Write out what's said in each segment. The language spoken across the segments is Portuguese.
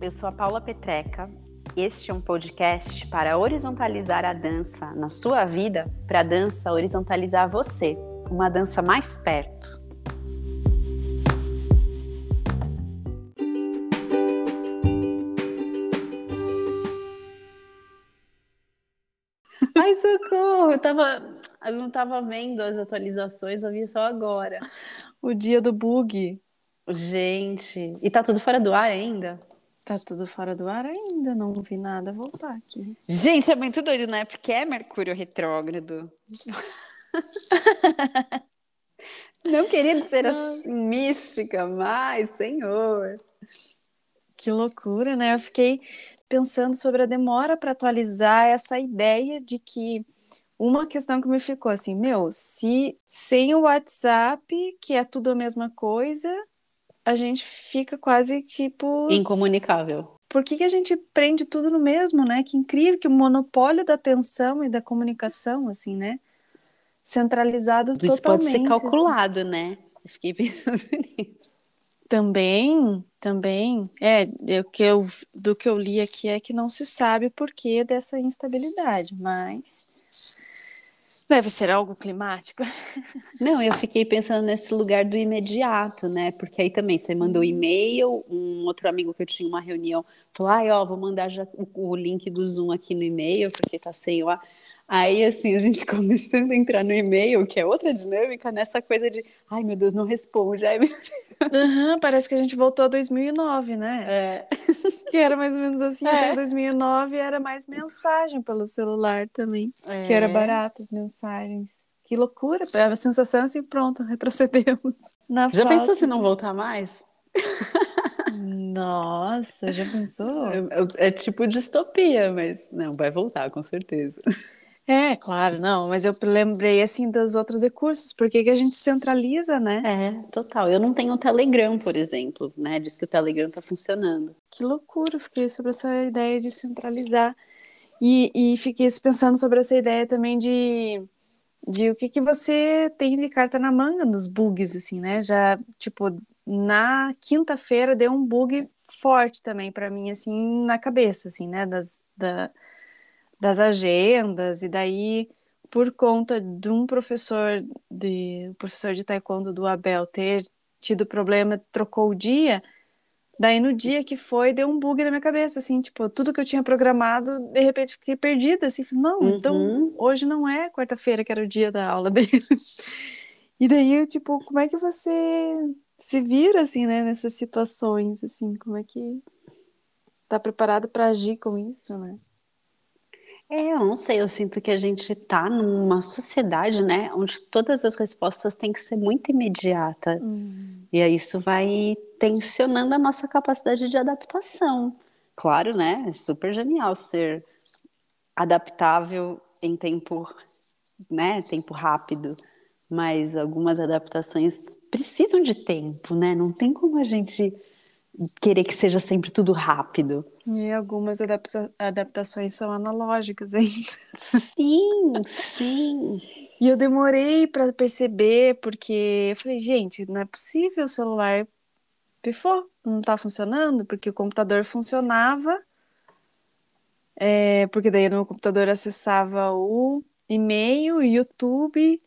Eu sou a Paula Petreca. Este é um podcast para horizontalizar a dança na sua vida, para a dança horizontalizar você, uma dança mais perto. Ai, socorro! Eu, tava, eu não estava vendo as atualizações, eu vi só agora. O dia do bug. Gente, e tá tudo fora do ar ainda? Tá tudo fora do ar ainda, não vi nada voltar aqui. Gente, é muito doido, né? Porque é Mercúrio retrógrado. não queria ser assim, mística, mas, senhor. Que loucura, né? Eu fiquei pensando sobre a demora para atualizar essa ideia de que uma questão que me ficou assim, meu, se sem o WhatsApp, que é tudo a mesma coisa, a gente fica quase tipo. Incomunicável. Por que, que a gente prende tudo no mesmo, né? Que incrível que o monopólio da atenção e da comunicação, assim, né? Centralizado Isso totalmente. pode ser assim. calculado, né? Eu fiquei pensando nisso. Também, também. É, o que eu, do que eu li aqui é que não se sabe o porquê dessa instabilidade, mas deve ser algo climático. Não, eu fiquei pensando nesse lugar do imediato, né? Porque aí também você mandou e-mail, um outro amigo que eu tinha uma reunião falou: ai, ó, vou mandar já o, o link do Zoom aqui no e-mail, porque tá sem o. Aí, assim, a gente começando a entrar no e-mail, que é outra dinâmica, nessa coisa de, ai, meu Deus, não responde. Ai, meu Deus. Uhum, parece que a gente voltou a 2009, né? É. Que era mais ou menos assim, É. até 2009 era mais mensagem pelo celular também, É. que era barato as mensagens. Que loucura, a sensação é assim, pronto, retrocedemos. Na Já falta pensou se não voltar mais? Nossa, já pensou? É, é tipo distopia, mas não, vai voltar, com certeza. É, claro, não, mas eu lembrei assim dos outros recursos, por que a gente centraliza, né? É, total. Eu não tenho o Telegram, por exemplo, né? Diz que o Telegram tá funcionando. Que loucura, fiquei sobre essa ideia de centralizar. E, e fiquei pensando sobre essa ideia também de, de o que, que você tem de carta na manga nos bugs, assim, né? Já, tipo, na quinta-feira deu um bug forte também para mim, assim, na cabeça, assim, né? Das, da, das agendas, e daí, por conta de um professor de, o professor de taekwondo do Abel ter tido problema, trocou o dia. Daí no dia que foi, deu um bug na minha cabeça, assim, tipo, tudo que eu tinha programado, de repente fiquei perdida, assim, não, então Uhum. hoje não é quarta-feira que era o dia da aula dele. E daí, eu, tipo, como é que você se vira, assim, né, nessas situações, assim, como é que tá preparado para agir com isso, né? É, eu não sei, eu sinto que a gente tá numa sociedade, né, onde todas as respostas têm que ser muito imediata. E aí isso vai tensionando a nossa capacidade de adaptação. Claro, né? É super genial ser adaptável em tempo, né, tempo rápido, mas algumas adaptações precisam de tempo, né? Não tem como a gente querer que seja sempre tudo rápido. E algumas adapta- adaptações são analógicas ainda. Sim, sim. E eu demorei para perceber, porque eu falei, gente, não é possível, o celular pifou, não tá funcionando, porque o computador funcionava, é, porque daí no computador acessava o e-mail, o YouTube,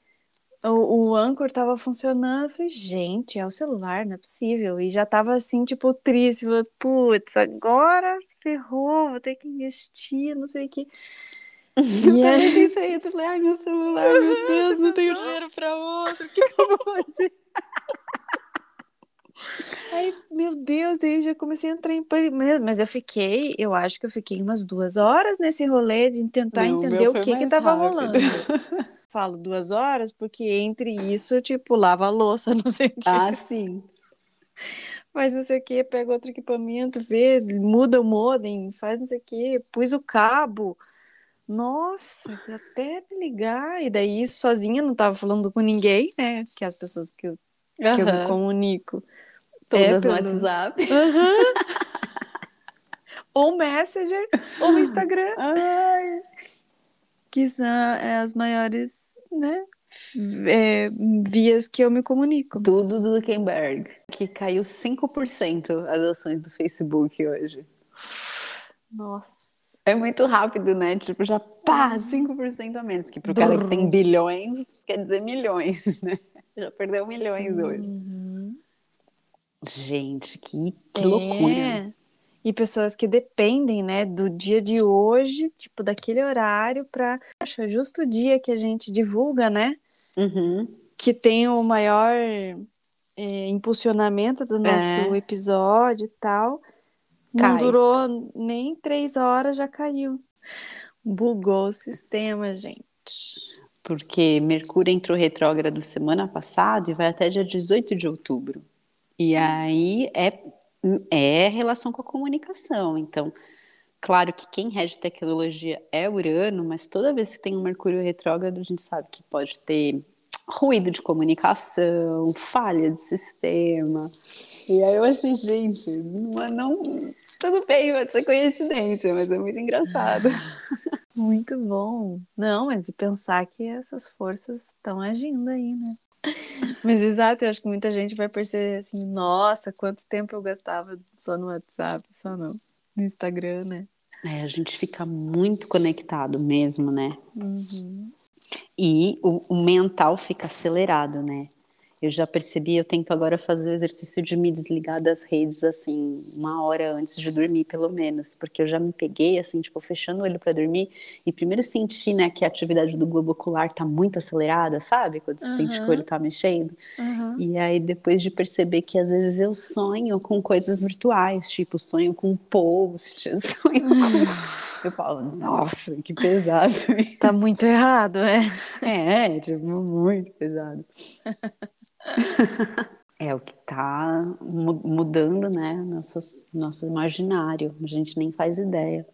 o, o Anchor tava funcionando. Eu falei, gente, é o celular, não é possível. E já tava assim, tipo, triste, falei, putz, agora ferrou, vou ter que investir, não sei o que. Eu E também pensei isso, eu falei, ai meu celular, meu Deus, não tenho dinheiro para outro, o que, que eu vou fazer? Aí, meu Deus, daí já comecei a entrar em pânico. Mas eu fiquei, eu acho que eu fiquei umas duas horas nesse rolê de tentar não, entender o que que tava rápido. rolando. Falo duas horas porque entre isso, tipo, lava a louça, não sei o que. Ah, sim. Faz não sei o que, pega outro equipamento, vê, muda o modem, faz não sei o que, pus o cabo. Nossa, até me ligar. E daí, sozinha, não tava falando com ninguém, né? Que as pessoas que eu, uhum. que eu me comunico. Todas é pelo... no WhatsApp. Uhum. ou Messenger, ou Instagram. Ai. Que são é, as maiores, né? É, vias que eu me comunico. Tudo do Zuckerberg, que caiu 5% as ações do Facebook hoje. Nossa. É muito rápido, né? Tipo, já pá, 5% a menos. Que pro cara que tem bilhões, quer dizer milhões, né? Já perdeu milhões hoje. Gente, que, que é. loucura. E pessoas que dependem, né, do dia de hoje, tipo, daquele horário para acho justo o dia que a gente divulga, né? Uhum. Que tem o maior é, impulsionamento do nosso é. episódio e tal. Não durou nem três horas, já caiu. Bugou o sistema, gente. Porque Mercúrio entrou retrógrado semana passada e vai até dia 18 de outubro. E aí é, é relação com a comunicação. Então, claro que quem rege tecnologia é Urano, mas toda vez que tem um Mercúrio retrógrado, a gente sabe que pode ter ruído de comunicação, falha de sistema. E aí eu achei, gente, não, não, tudo bem, pode ser coincidência, mas é muito engraçado. Muito bom. Não, mas de pensar que essas forças estão agindo aí, né? Mas exato, eu acho que muita gente vai perceber assim, nossa, quanto tempo eu gastava só no WhatsApp, só no, no Instagram, né? É, a gente fica muito conectado mesmo, né? Uhum. E o, o mental fica acelerado, né? Eu já percebi, eu tento agora fazer o exercício de me desligar das redes, assim, uma hora antes de dormir, pelo menos, porque eu já me peguei, assim, tipo, fechando o olho para dormir, e primeiro senti, né, que a atividade do globo ocular tá muito acelerada, sabe? Quando você uhum. sente que o olho tá mexendo. Uhum. E aí, depois de perceber que às vezes eu sonho com coisas virtuais, tipo, sonho com posts, sonho com. Eu falo, nossa, que pesado. Tá muito errado, é? É, tipo, muito pesado. É o que está mudando, né? Nossas, nosso imaginário. A gente nem faz ideia.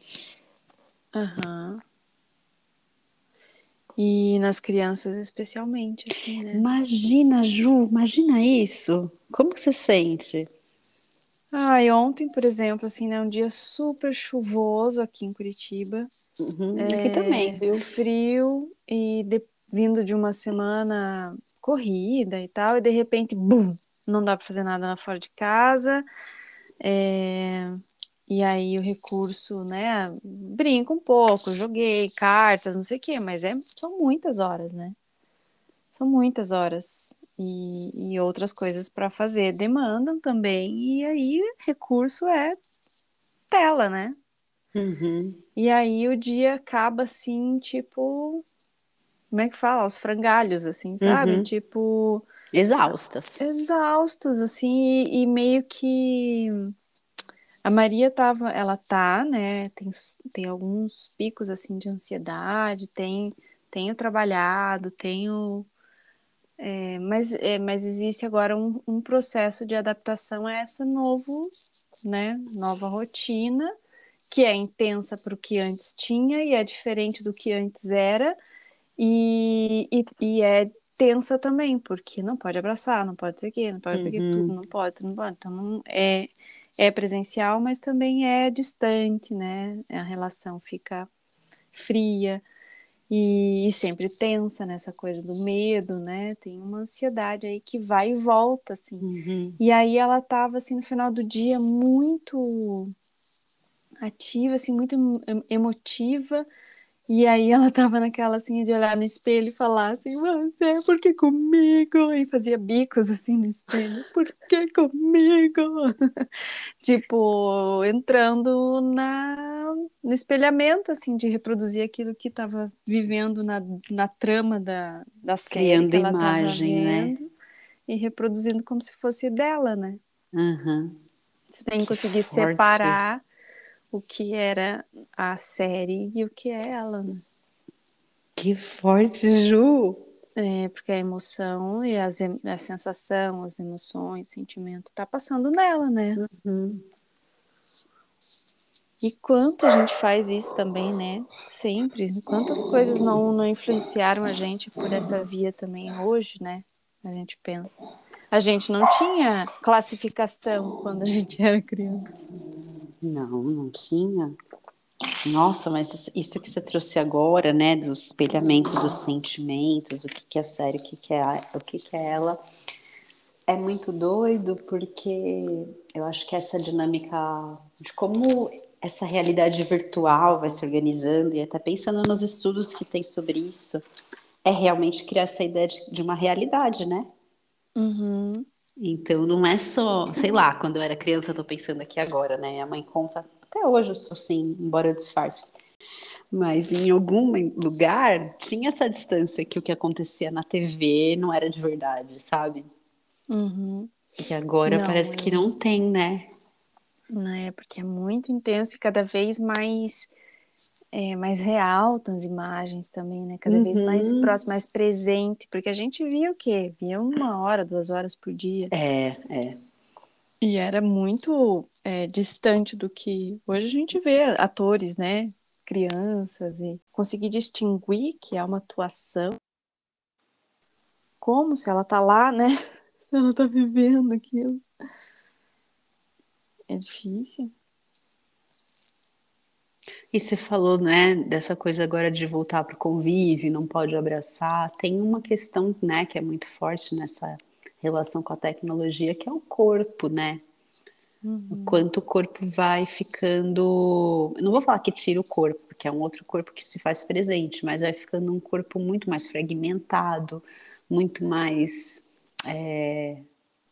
Uhum. E nas crianças, especialmente, assim, né? Imagina, Ju, imagina isso. Como você sente? E ontem, por exemplo, assim, né? Um dia super chuvoso aqui em Curitiba. Uhum, é, aqui também, viu? Frio e depois vindo de uma semana corrida e tal, e de repente, bum, não dá para fazer nada fora de casa. É... E aí o recurso, né? Brinco um pouco, joguei cartas, não sei o quê, mas é, são muitas horas, né? São muitas horas. E, e outras coisas para fazer demandam também, e aí recurso é tela, né? Uhum. E aí o dia acaba assim, tipo, como é que fala? Os frangalhos, assim, sabe? Uhum. Tipo. Exaustas. Exaustas, assim, e, e, meio que. A Maria tava, ela tá, né? Tem, tem alguns picos, assim, de ansiedade, tem, tenho trabalhado, tenho. É, mas, é, mas existe agora um, um processo de adaptação a essa novo, né, nova rotina, que é intensa para o que antes tinha e é diferente do que antes era, e, e, e, é tensa também, porque não pode abraçar, não pode ser quê, não pode ser uhum. tudo, não pode, tudo não pode. Então não é, é presencial, mas também é distante, né? A relação fica fria e, e, sempre tensa nessa coisa do medo, né? Tem uma ansiedade aí que vai e volta, assim. Uhum. E aí ela tava, assim, no final do dia muito ativa, assim, muito emotiva, e aí ela tava naquela assim de olhar no espelho e falar assim, você, por que comigo? E fazia bicos assim no espelho, por que comigo? tipo, entrando na, no espelhamento, assim, de reproduzir aquilo que estava vivendo na, na trama da, da série Criando ela imagem, tava né? vendo, né? E reproduzindo como se fosse dela, né? Uhum. Você tem que, Que conseguir forte. separar o que era a série e o que é ela, né? Que forte, Ju! É, porque a emoção e as, a sensação, as emoções, o sentimento tá passando nela, né? Uhum. E quanto a gente faz isso também, né? Sempre. Quantas coisas não, não influenciaram a gente por essa via também hoje, né? A gente pensa. A gente não tinha classificação quando a gente era criança. Não, não tinha. Nossa, mas isso que você trouxe agora, né, do espelhamento dos sentimentos, o que que é sério, o que que é, o que que é ela, é muito doido porque eu acho que essa dinâmica de como essa realidade virtual vai se organizando e até pensando nos estudos que tem sobre isso, é realmente criar essa ideia de, de uma realidade, né? Uhum. Então não é só, sei lá, quando eu era criança, eu tô pensando aqui agora, né? Minha mãe conta, até hoje eu sou assim, embora eu disfarce. Mas em algum lugar tinha essa distância que o que acontecia na TV não era de verdade, sabe? Uhum. E agora Não, parece que eu- não tem, né? né? Porque é muito intenso e cada vez mais é, mais real as imagens também, né? Cada vez mais Uhum. próximo, mais presente, porque a gente via o quê? Via uma hora, duas horas por dia. É, é. E era muito é, distante do que hoje a gente vê atores, né? Crianças e conseguir distinguir que é uma atuação como se ela tá lá, né? Se ela tá vivendo aquilo. É difícil. E você falou, né, dessa coisa agora de voltar para o convívio, não pode abraçar. Tem uma questão, né, que é muito forte nessa relação com a tecnologia, que é o corpo, né? O quanto o corpo vai ficando. Eu não vou falar que tira o corpo, porque é um outro corpo que se faz presente, mas vai ficando um corpo muito mais fragmentado, muito mais é,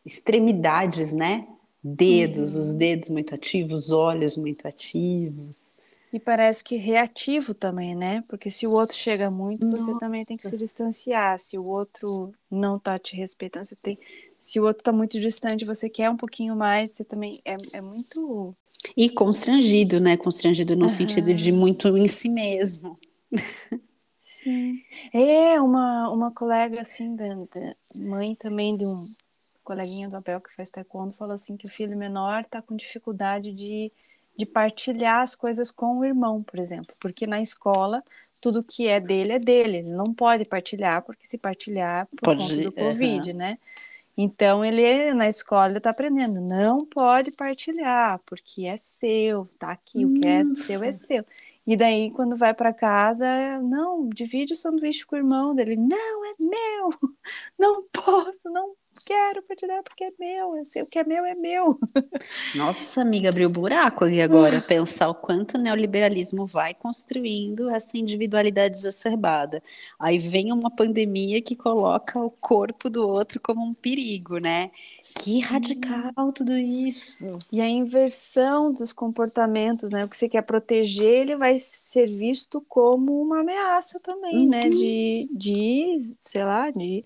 extremidades, né? Dedos, os dedos muito ativos, olhos muito ativos. E parece que reativo também, né? Porque se o outro chega muito, você também tem que se distanciar. Se o outro não tá te respeitando, você tem. Se o outro tá muito distante, você quer um pouquinho mais, você também. É, é muito. E constrangido, né? Constrangido no Aham. sentido de muito em si mesmo. Sim. É, uma, uma colega, assim, da, da mãe também de um coleguinha do Abel que faz taekwondo, falou assim que o filho menor tá com dificuldade de, de partilhar as coisas com o irmão, por exemplo. Porque na escola, tudo que é dele é dele. Ele não pode partilhar, porque se partilhar por Pode- conta do. Covid, né? Então, ele, na escola, ele tá aprendendo, não pode partilhar, porque é seu, tá aqui, o que é seu é seu. E daí, quando vai para casa, não, divide o sanduíche com o irmão dele. Não, é meu, não posso, não quero partilhar porque é meu, eu sei, o que é meu é meu. Nossa, amiga, abriu buraco ali agora. Pensar o quanto o neoliberalismo vai construindo essa individualidade exacerbada. Aí vem uma pandemia que coloca o corpo do outro como um perigo, né? Que radical tudo isso. E a inversão dos comportamentos, né? O que você quer proteger, ele vai ser visto como uma ameaça também, né? De, de, sei lá, de,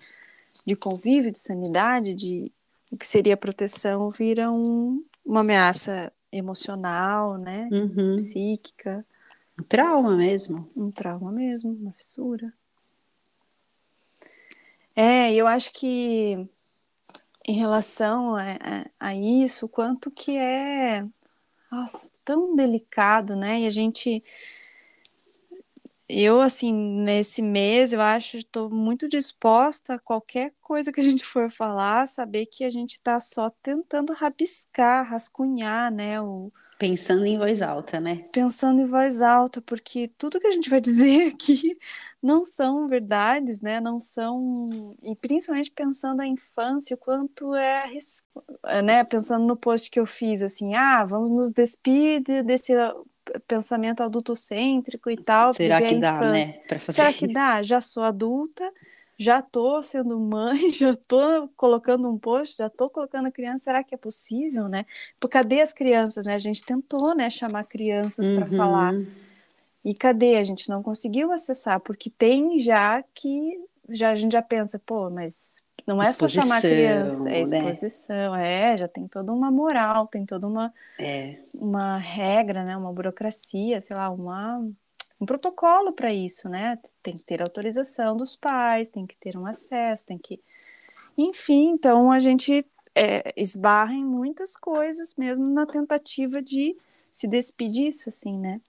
de convívio, de sanidade, de o que seria proteção vira um, uma ameaça emocional, né? Uhum. Psíquica, Um trauma mesmo. um trauma mesmo, uma fissura. É, eu acho que em relação a, a, a isso, quanto que é nossa, tão delicado, né? E a gente. Eu, assim, nesse mês, eu acho, estou muito disposta a qualquer coisa que a gente for falar, saber que a gente está só tentando rabiscar, rascunhar, né? O, Pensando em voz alta, né? pensando em voz alta, porque tudo que a gente vai dizer aqui não são verdades, né? Não são. E principalmente pensando na infância, o quanto é arris- né? Pensando no post que eu fiz, assim, ah, vamos nos despedir desse pensamento adultocêntrico e tal, Será que a dá, infância. né? Pra fazer Será que dá? Já sou adulta, já tô sendo mãe, já tô colocando um post, já tô colocando a criança. Será que é possível, né? Porque cadê as crianças, né? A gente tentou, né, chamar crianças para Uhum. falar. E cadê? A gente não conseguiu acessar, porque tem já que já a gente já pensa, pô, mas não é só chamar criança, é né? exposição, né? é, já tem toda uma moral, tem toda uma, é. uma regra, né? Uma burocracia, sei lá, uma, um protocolo para isso, né? Tem que ter autorização dos pais, tem que ter um acesso, tem que. Enfim, então a gente é, esbarra em muitas coisas mesmo na tentativa de se despedir disso, assim, né?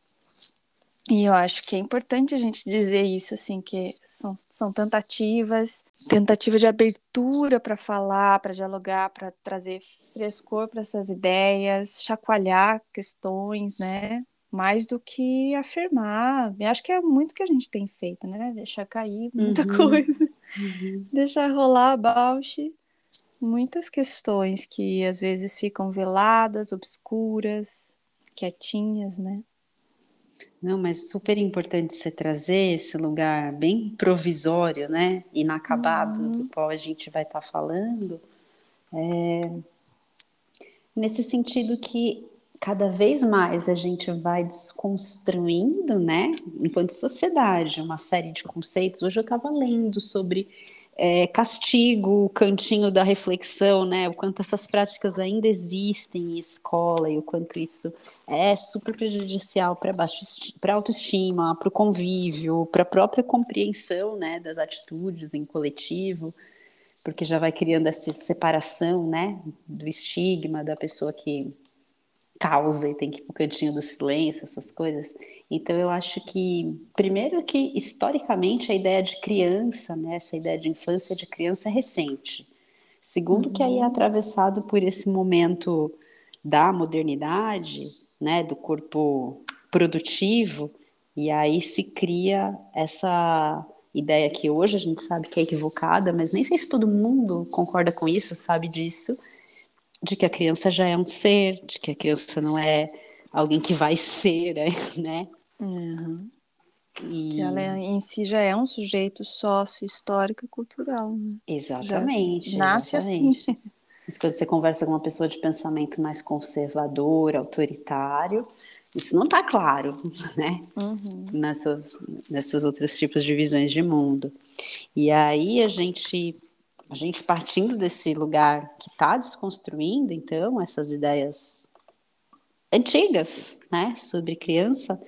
E eu acho que é importante a gente dizer isso, assim, que são, são tentativas, tentativa de abertura para falar, para dialogar, para trazer frescor para essas ideias, chacoalhar questões, né? Mais do que afirmar. Eu acho que é muito que a gente tem feito, né? Deixar cair muita uhum. coisa, uhum. deixar rolar a bauche. Muitas questões que às vezes ficam veladas, obscuras, quietinhas, né? Não, mas super importante você trazer esse lugar bem provisório, né? Inacabado, uhum. do qual a gente vai estar tá falando. É... Nesse sentido que cada vez mais a gente vai desconstruindo, né? Enquanto sociedade, uma série de conceitos. Hoje eu estava lendo sobre é, castigo, o cantinho da reflexão, né? O quanto essas práticas ainda existem em escola e o quanto isso é super prejudicial para a autoestima, para o convívio, para a própria compreensão, né, das atitudes em coletivo, porque já vai criando essa separação, né, do estigma da pessoa que causa e tem que ir para o cantinho do silêncio, essas coisas. Então eu acho que, primeiro que historicamente a ideia de criança, né, essa ideia de infância de criança é recente. Segundo uhum. que aí é uhum. atravessado por esse momento da modernidade, né, do corpo produtivo, e aí se cria essa ideia que hoje a gente sabe que é equivocada, mas nem sei se todo mundo concorda com isso, sabe disso, de que a criança já é um ser, de que a criança não é alguém que vai ser, né? Uhum. E... Que ela é, em si já é um sujeito sócio, histórico e cultural. Né? Exatamente. Já nasce assim. exatamente. assim. Mas quando você conversa com uma pessoa de pensamento mais conservador, autoritário, isso não está claro, né? Uhum. Nessas, nessas outros tipos de visões de mundo. E aí a gente a gente partindo desse lugar que está desconstruindo, então, essas ideias antigas, né, sobre criança,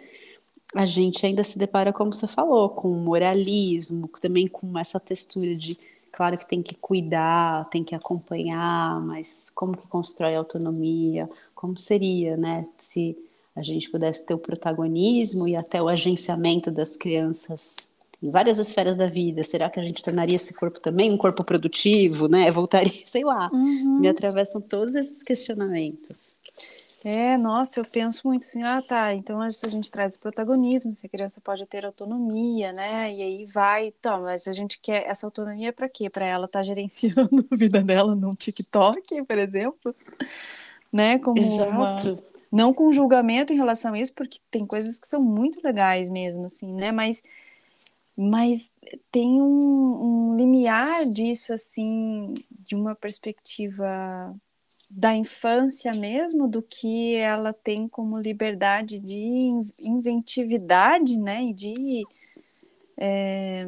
a gente ainda se depara, como você falou, com moralismo, também com essa textura de, claro que tem que cuidar, tem que acompanhar, mas como que constrói autonomia? Como seria, né, se a gente pudesse ter o protagonismo e até o agenciamento das crianças em várias esferas da vida. Será que a gente tornaria esse corpo também um corpo produtivo, né? Voltaria, sei lá. Uhum. Me atravessam todos esses questionamentos. É, nossa, eu penso muito assim, ah, tá, então a gente traz o protagonismo, se a criança pode ter autonomia, né? E aí vai, então, mas a gente quer essa autonomia para quê? Para ela estar tá gerenciando a vida dela num TikTok, por exemplo, né? Como Exato. Uma... não com julgamento em relação a isso, porque tem coisas que são muito legais mesmo, assim, né? Mas mas tem um, um limiar disso, assim, de uma perspectiva da infância mesmo, do que ela tem como liberdade de inventividade, né, e de é,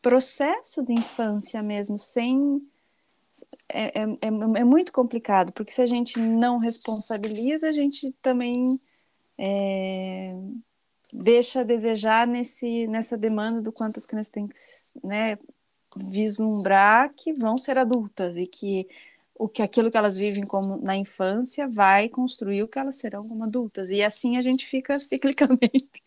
processo de infância mesmo, sem é, é, é, é, muito complicado, porque se a gente não responsabiliza, a gente também é, deixa a desejar nesse, nessa demanda do quanto as crianças têm que né, vislumbrar que vão ser adultas e que o que aquilo que elas vivem como na infância vai construir o que elas serão como adultas. E assim a gente fica ciclicamente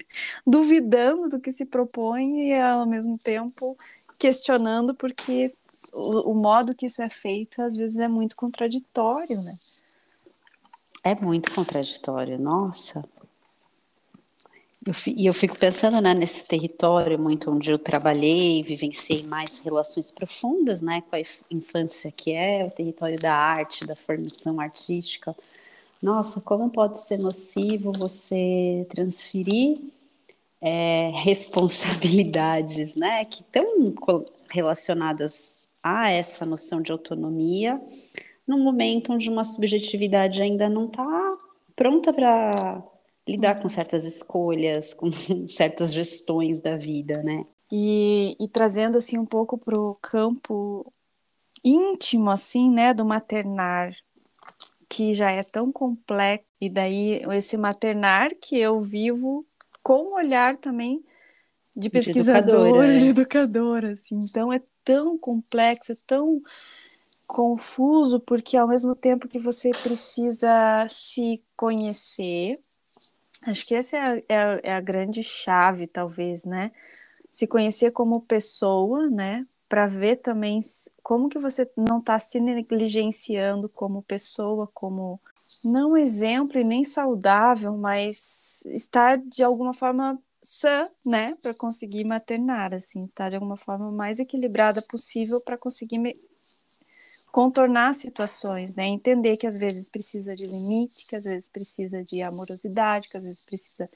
duvidando do que se propõe e ao mesmo tempo questionando porque o, o modo que isso é feito às vezes é muito contraditório, né? É muito contraditório, nossa. Eu, e eu fico pensando né, nesse território muito onde eu trabalhei, vivenciei mais relações profundas né, com a infância, que é o território da arte, da formação artística. Nossa, como pode ser nocivo você transferir é, responsabilidades né, que estão relacionadas a essa noção de autonomia, num momento onde uma subjetividade ainda não está pronta para lidar com uhum. certas escolhas, com certas gestões da vida, né? E, e trazendo assim um pouco para o campo íntimo, assim, né, do maternar, que já é tão complexo, e daí esse maternar que eu vivo com o olhar também de pesquisador, de educadora, de é. educadora assim. Então é tão complexo, é tão confuso, porque ao mesmo tempo que você precisa se conhecer, acho que essa é a, é a, é a grande chave, talvez, né? Se conhecer como pessoa, né? Para ver também como que você não está se negligenciando como pessoa, como não exemplo e nem saudável, mas estar de alguma forma sã, né, para conseguir maternar, assim, tá de alguma forma mais equilibrada possível para conseguir. Contornar situações, né, entender que às vezes precisa de limite, que às vezes precisa de amorosidade, que às vezes precisa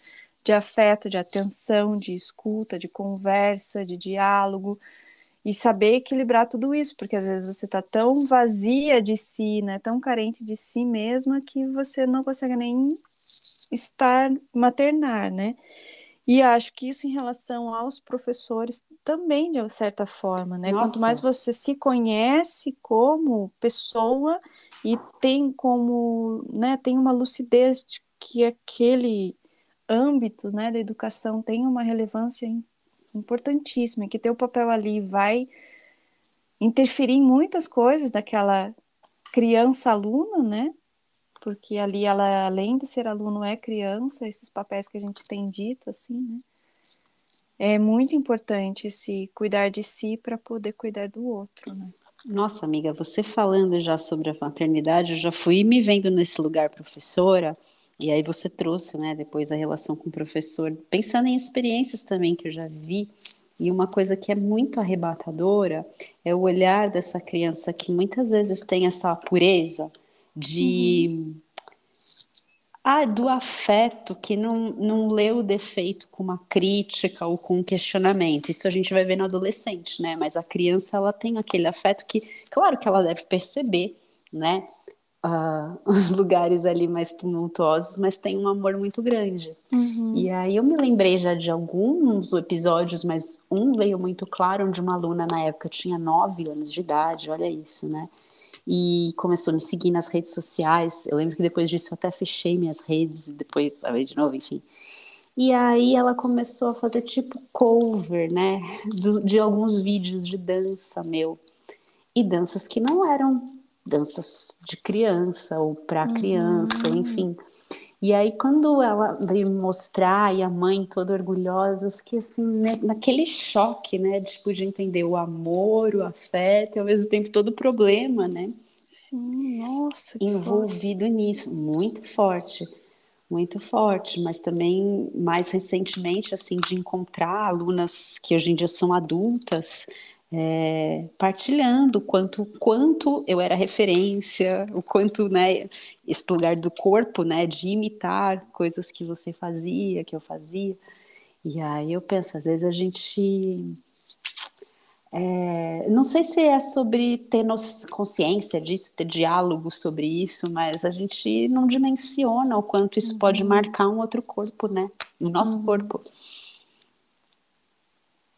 de afeto, de atenção, de escuta, de conversa, de diálogo, e saber equilibrar tudo isso, porque às vezes você está tão vazia de si, né, tão carente de si mesma que você não consegue nem estar maternar, né? E acho que isso em relação aos professores também, de certa forma, né? Nossa. Quanto mais você se conhece como pessoa e tem como, né, tem uma lucidez de que aquele âmbito, né, da educação tem uma relevância importantíssima, que teu papel ali vai interferir em muitas coisas daquela criança aluna, né? Porque ali ela, além de ser aluno, é criança, esses papéis que a gente tem dito, assim, né? É muito importante se cuidar de si para poder cuidar do outro, né? Nossa, amiga, você falando já sobre a maternidade, eu já fui me vendo nesse lugar professora, e aí você trouxe, né, depois a relação com o professor, pensando em experiências também que eu já vi, e uma coisa que é muito arrebatadora é o olhar dessa criança que muitas vezes tem essa pureza, de uhum. ah, do afeto que não, não lê o defeito com uma crítica ou com um questionamento. Isso a gente vai ver no adolescente, né? Mas a criança ela tem aquele afeto que, claro que ela deve perceber, né? Uh, os lugares ali mais tumultuosos, mas tem um amor muito grande. Uhum. E aí eu me lembrei já de alguns episódios, mas um veio muito claro, onde uma aluna na época tinha nove anos de idade, olha isso, né? E começou a me seguir nas redes sociais. Eu lembro que depois disso eu até fechei minhas redes e depois abri de novo, enfim. E aí ela começou a fazer tipo cover, né, do, de alguns vídeos de dança meu. E danças que não eram danças de criança ou para criança, uhum. enfim. E aí, quando ela veio mostrar, e a mãe toda orgulhosa, eu fiquei assim, né, naquele choque, né? Tipo, de entender o amor, o afeto, e ao mesmo tempo todo o problema, né? Sim, nossa. Envolvido forte. nisso, muito forte, muito forte, mas também mais recentemente, assim, de encontrar alunas que hoje em dia são adultas, é, partilhando o quanto, quanto eu era referência, o quanto, né, esse lugar do corpo, né, de imitar coisas que você fazia, que eu fazia. E aí eu penso, às vezes a gente. É, não sei se é sobre ter consciência disso, ter diálogo sobre isso, mas a gente não dimensiona o quanto isso uhum. pode marcar um outro corpo, né? O nosso uhum. corpo.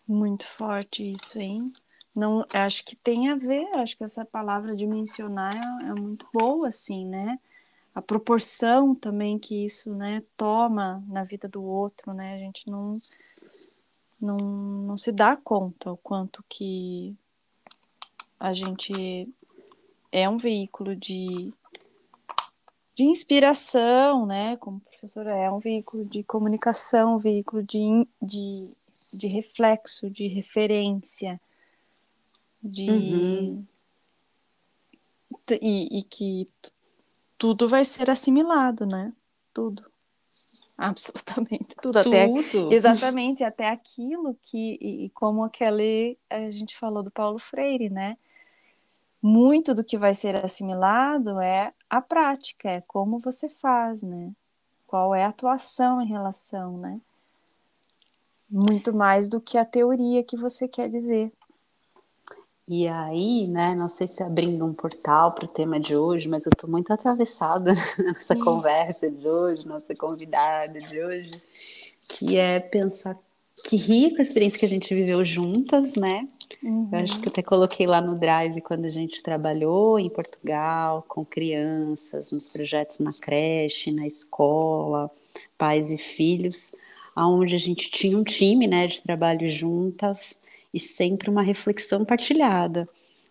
Muito forte isso, hein? Não, acho que tem a ver, acho que essa palavra dimensionar é, é muito boa, assim, né? A proporção também que isso, né, toma na vida do outro, né? A gente não, não, não se dá conta o quanto que a gente é um veículo de, de inspiração, né? Como professora, é um veículo de comunicação, um veículo de, de, de reflexo, de referência de uhum. e, e, que tudo vai ser assimilado, né? Tudo. Absolutamente tudo, tudo. até exatamente até aquilo que e, como aquele a gente falou do Paulo Freire, né? Muito do que vai ser assimilado é a prática, é como você faz, né? Qual é a atuação em relação, né? Muito mais do que a teoria que você quer dizer. E aí, né, não sei se abrindo um portal para o tema de hoje, mas eu estou muito atravessada nessa conversa de hoje, nossa convidada de hoje, que é pensar que rica a experiência que a gente viveu juntas, né? Uhum. Eu acho que até coloquei lá no Drive quando a gente trabalhou em Portugal com crianças, nos projetos na creche, na escola, pais e filhos, aonde a gente tinha um time, né, de trabalho juntas e sempre uma reflexão partilhada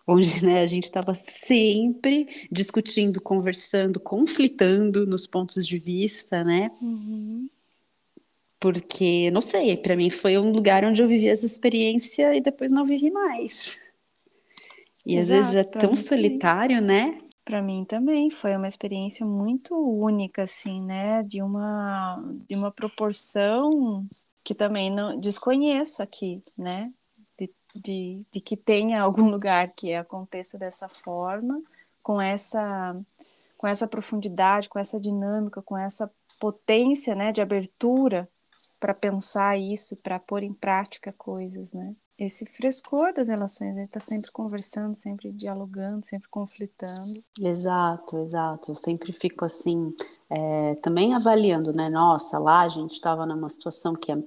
onde né, a gente estava sempre discutindo, conversando, conflitando nos pontos de vista, né? Uhum. Porque, não sei, para mim foi um lugar onde eu vivi essa experiência e depois não vivi mais. E Exato, às vezes é tão solitário, também. né? Para mim também foi uma experiência muito única, assim, né? De uma, de uma proporção que também não desconheço aqui, né? De, de que tenha algum lugar que aconteça dessa forma, com essa, com essa profundidade, com essa dinâmica, com essa potência né, de abertura para pensar isso, para pôr em prática coisas, né? Esse frescor das relações, a gente está sempre conversando, sempre dialogando, sempre conflitando. Exato, exato. Eu sempre fico assim, é, também avaliando, né? Nossa, lá a gente estava numa situação que é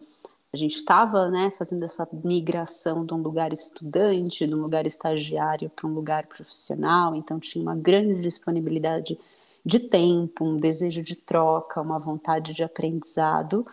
a gente estava né, fazendo essa migração de um lugar estudante, de um lugar estagiário para um lugar profissional, então tinha uma grande disponibilidade de tempo, um desejo de troca, uma vontade de aprendizado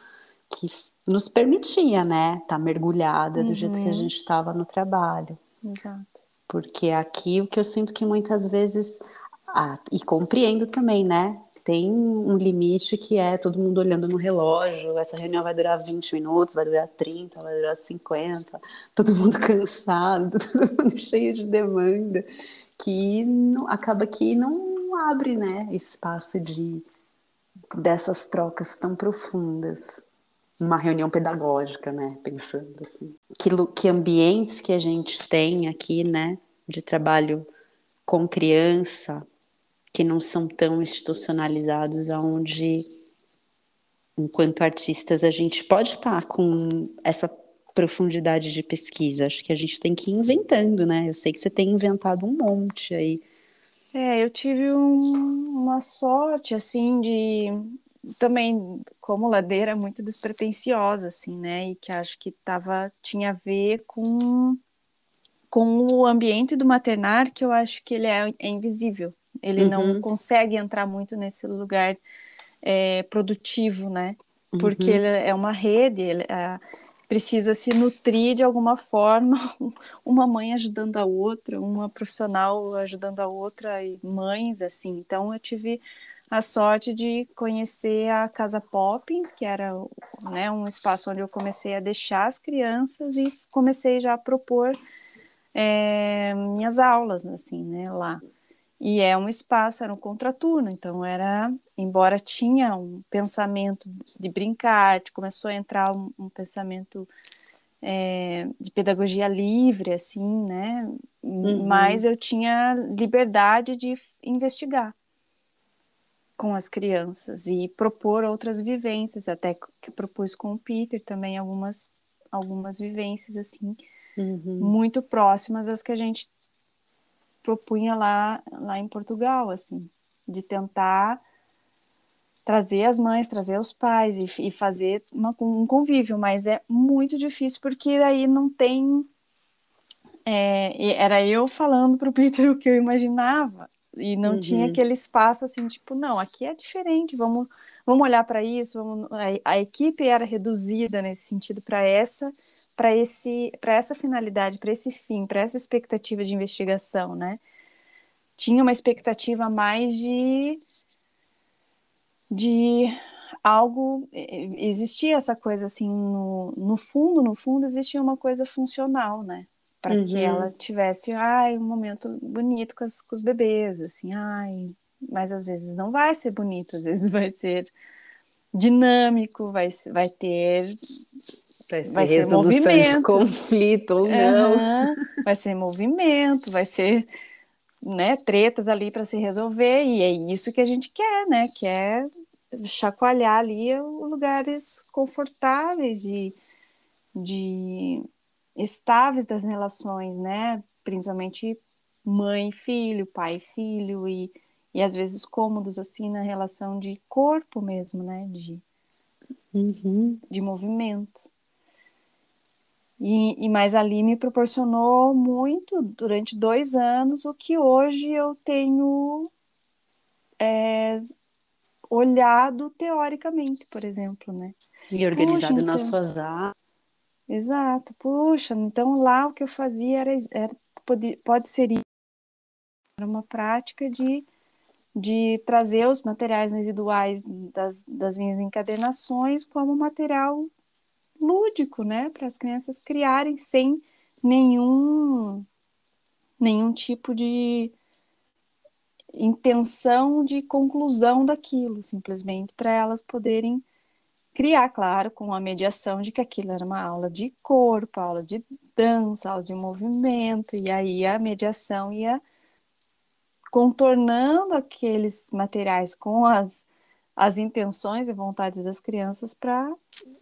que nos permitia, né, estar tá mergulhada do uhum. jeito que a uhum. gente estava no trabalho. Exato. Porque aqui o que eu sinto que muitas vezes, ah, e compreendo também, né, tem um limite que é todo mundo olhando no relógio, essa reunião vai durar 20 minutos, vai durar 30, vai durar 50, todo mundo cansado, todo mundo cheio de demanda, que não, acaba que não abre, né, espaço de dessas trocas tão profundas. Uma reunião pedagógica, né, pensando assim. Que, que ambientes que a gente tem aqui, né, de trabalho com criança, que não são tão institucionalizados, aonde enquanto artistas a gente pode estar com essa profundidade de pesquisa. Acho que a gente tem que ir inventando, né? Eu sei que você tem inventado um monte aí. É, eu tive um, uma sorte, assim, de também como ladeira muito despretensiosa, assim, né? E que acho que tava, tinha a ver com, com o ambiente do maternar, que eu acho que ele é, é invisível, ele uhum. não consegue entrar muito nesse lugar é, produtivo, né? Porque uhum. ele é uma rede, ele é, precisa se nutrir de alguma forma, uma mãe ajudando a outra, uma profissional ajudando a outra, e mães, assim. Então, eu tive a sorte de conhecer a Casa Poppins, que era né, um espaço onde eu comecei a deixar as crianças e comecei já a propor é, minhas aulas, assim, né, lá. E é um espaço, era um contraturno, então era, embora tinha um pensamento de brincar, começou a entrar um, um pensamento é, de pedagogia livre, assim, né? Uhum. Mas eu tinha liberdade de investigar com as crianças e propor outras vivências, até que propus com o Peter também algumas algumas vivências assim uhum. muito próximas às que a gente propunha lá, lá em Portugal, assim, de tentar trazer as mães, trazer os pais e, e fazer uma, um convívio, mas é muito difícil porque aí não tem. É, era eu falando para o Peter o que eu imaginava e não uhum. tinha aquele espaço assim, tipo, não, aqui é diferente, vamos vamos olhar para isso, vamos... a, a, equipe era reduzida nesse sentido para essa, para esse, para essa finalidade, para esse fim, para essa expectativa de investigação, né? Tinha uma expectativa mais de de algo existia essa coisa assim no, no fundo no fundo existia uma coisa funcional né para uhum. que ela tivesse ai um momento bonito com, as, com os bebês assim ai mas às vezes não vai ser bonito, às vezes vai ser dinâmico, vai, vai ter vai ser, vai ser movimento, de conflito ou não, uhum, vai ser movimento, vai ser né, tretas ali para se resolver e é isso que a gente quer, né? Quer chacoalhar ali lugares confortáveis de, de estáveis das relações, né? Principalmente mãe filho, pai filho e e às vezes cômodos assim na relação de corpo mesmo, né? De, uhum. de movimento. E, e mais ali me proporcionou muito durante dois anos o que hoje eu tenho é, olhado teoricamente, por exemplo, né? E organizado Puxa, nas então... suas áreas. Exato, puxa, então lá o que eu fazia era, era pode, pode ser era uma prática de, de trazer os materiais residuais das, das minhas encadernações como material lúdico, né, para as crianças criarem sem nenhum nenhum tipo de intenção de conclusão daquilo, simplesmente para elas poderem criar, claro, com a mediação de que aquilo era uma aula de corpo, aula de dança, aula de movimento, e aí a mediação ia contornando aqueles materiais com as, as intenções e vontades das crianças para,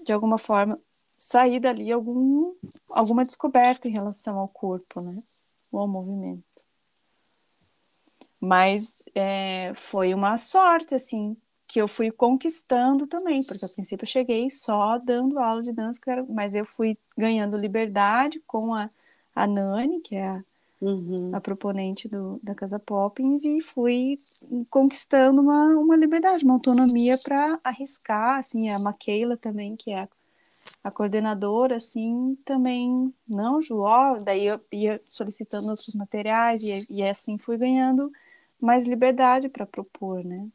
de alguma forma, sair dali algum, alguma descoberta em relação ao corpo, né? Ou ao movimento. Mas é, foi uma sorte, assim, que eu fui conquistando também, porque a princípio eu cheguei só dando aula de dança, mas eu fui ganhando liberdade com a, a Nani, que é a, uhum. a proponente do, da Casa Poppins, e fui conquistando uma, uma liberdade, uma autonomia para arriscar, assim, a Maquela também, que é a, a coordenadora, assim, também, não, Ju, ó, daí eu ia solicitando outros materiais, e, e assim fui ganhando mais liberdade para propor, né?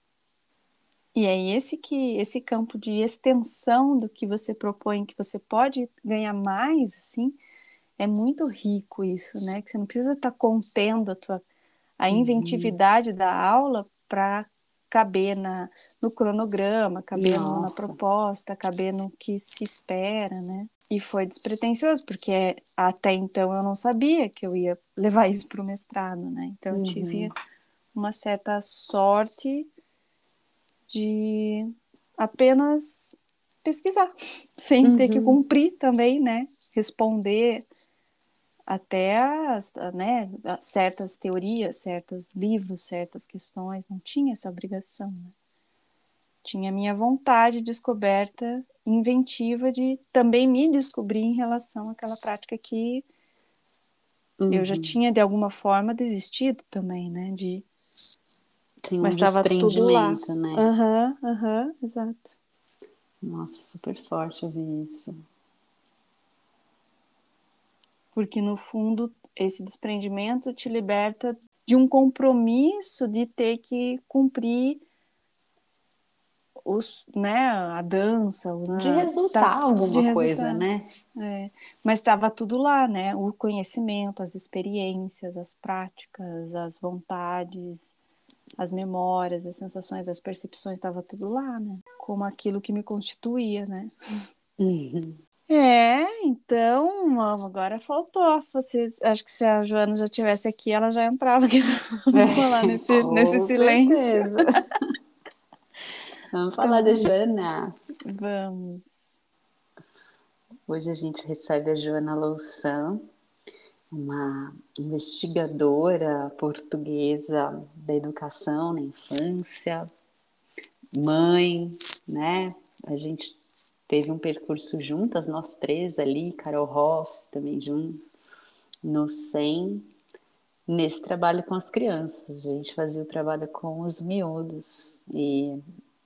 E é esse que esse campo de extensão do que você propõe, que você pode ganhar mais, assim, é muito rico isso, né? Que você não precisa estar tá contendo a tua a uhum. inventividade uhum. da aula para caber na, no cronograma, caber Nossa. na proposta, caber no que se espera, né? E foi despretensioso, porque até então eu não sabia que eu ia levar isso para o mestrado, né? Então eu tive uhum. uma certa sorte de apenas pesquisar, sem uhum. ter que uhum. cumprir também, né? Responder até as, né, certas teorias, certos livros, certas questões, não tinha essa obrigação. Né? Tinha a minha vontade descoberta, inventiva de também me descobrir em relação àquela prática que uhum. eu já uhum. tinha de alguma forma desistido também, né? De tinha um Mas estava tudo lá. né? Aham, uhum, aham, uhum, exato. Nossa, super forte ouvir isso. Porque no fundo esse desprendimento te liberta de um compromisso de ter que cumprir os, né, a dança, né, de resultar tá, alguma de coisa, né? É. Mas estava tudo lá, né? O conhecimento, as experiências, as práticas, as vontades, as memórias, as sensações, as percepções, estava tudo lá, né? Como aquilo que me constituía, né? Uhum. É, então, agora faltou. Acho que se a Joana já tivesse aqui, ela já entrava aqui lá nesse, nesse silêncio. Vamos falar da Joana. Vamos. Hoje a gente recebe a Joana Louçã, uma investigadora portuguesa da educação na infância, mãe, né? A gente teve um percurso juntas, nós três ali, Carol Hoffs também junto, no SEM, nesse trabalho com as crianças. A gente fazia o trabalho com os miúdos e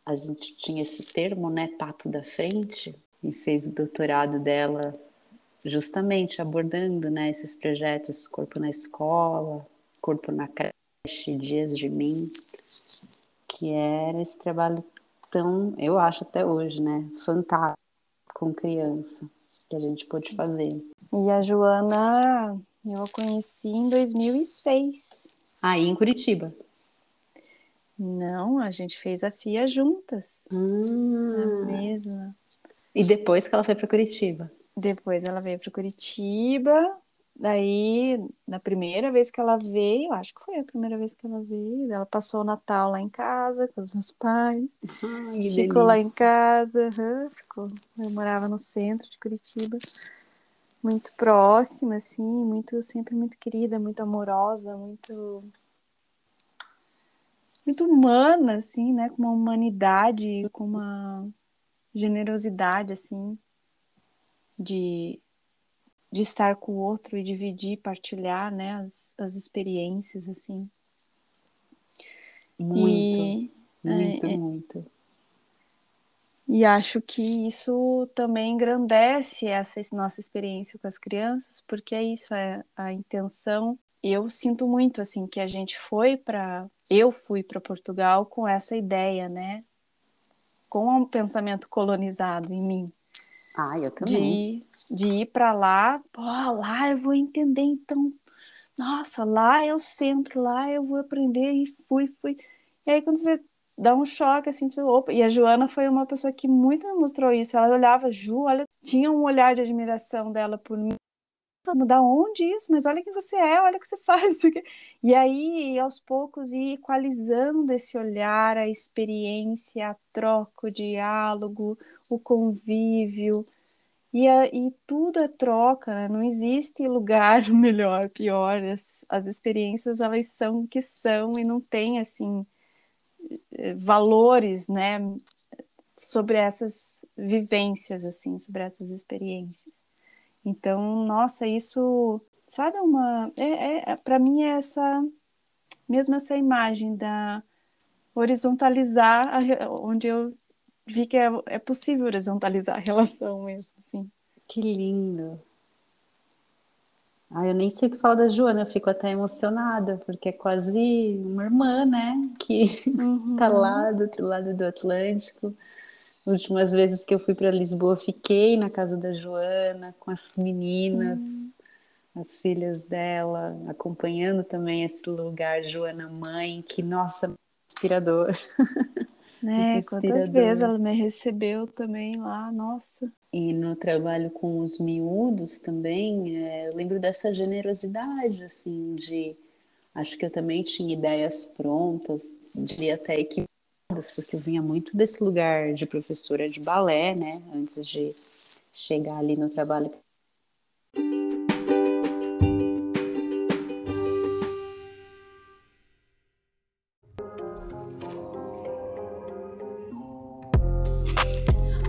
a gente tinha esse termo, né, pato da frente, e fez o doutorado dela justamente abordando né, esses projetos Corpo na Escola, Corpo na Creche, Dias de Mim, que era esse trabalho tão, eu acho até hoje, né, fantástico com criança que a gente pôde fazer. E a Joana, eu a conheci em 2006. Aí em Curitiba. Não, a gente fez a FIA juntas. Hum. A mesma. E depois que ela foi para Curitiba? Depois ela veio para Curitiba. Daí, na primeira vez que ela veio, acho que foi a primeira vez que ela veio, ela passou o Natal lá em casa com os meus pais. Ai, ficou delícia. lá em casa, uhum, ficou. Eu morava no centro de Curitiba, muito próxima, assim, muito sempre muito querida, muito amorosa, muito muito humana, assim, né, com uma humanidade, com uma generosidade, assim, de de estar com o outro e dividir, partilhar, né, as, as experiências, assim. Muito, e, muito, é, muito. E acho que isso também engrandece essa nossa experiência com as crianças, porque é isso, é a intenção. Eu sinto muito assim que a gente foi para, eu fui para Portugal com essa ideia, né? Com um pensamento colonizado em mim. Ah, eu também. De, de ir para lá, pô, lá eu vou entender então. Nossa, lá é o centro, lá eu vou aprender e fui, fui. E aí quando você dá um choque, assim, opa. E a Joana foi uma pessoa que muito me mostrou isso. Ela olhava, Ju, olha, tinha um olhar de admiração dela por mim. Da onde isso? Mas olha quem você é, olha o que você faz. E aí, aos poucos, ir equalizando esse olhar, a experiência, a troca, o diálogo, o convívio. E, a, e tudo é troca, né? não existe lugar melhor, pior. As, as experiências, elas são o que são e não tem, assim, valores, né, sobre essas vivências, assim, sobre essas experiências. Então, nossa, isso, sabe, uma, é, é para mim é essa, mesmo essa imagem da horizontalizar, a, onde eu vi que é, é possível horizontalizar a relação mesmo, assim. Que lindo. Ah, eu nem sei o que falar da Joana, eu fico até emocionada, porque é quase uma irmã, né? Que uhum. tá lá do outro lado do Atlântico. Últimas vezes que eu fui para Lisboa, fiquei na casa da Joana com as meninas, Sim. as filhas dela, acompanhando também esse lugar, Joana Mãe, que, nossa, inspirador. Né? Quantas vezes ela me recebeu também lá, nossa. E no trabalho com os miúdos também, é, eu lembro dessa generosidade, assim, de. Acho que eu também tinha ideias prontas, diria até equipadas, porque eu vinha muito desse lugar de professora de balé, né? Antes de chegar ali no trabalho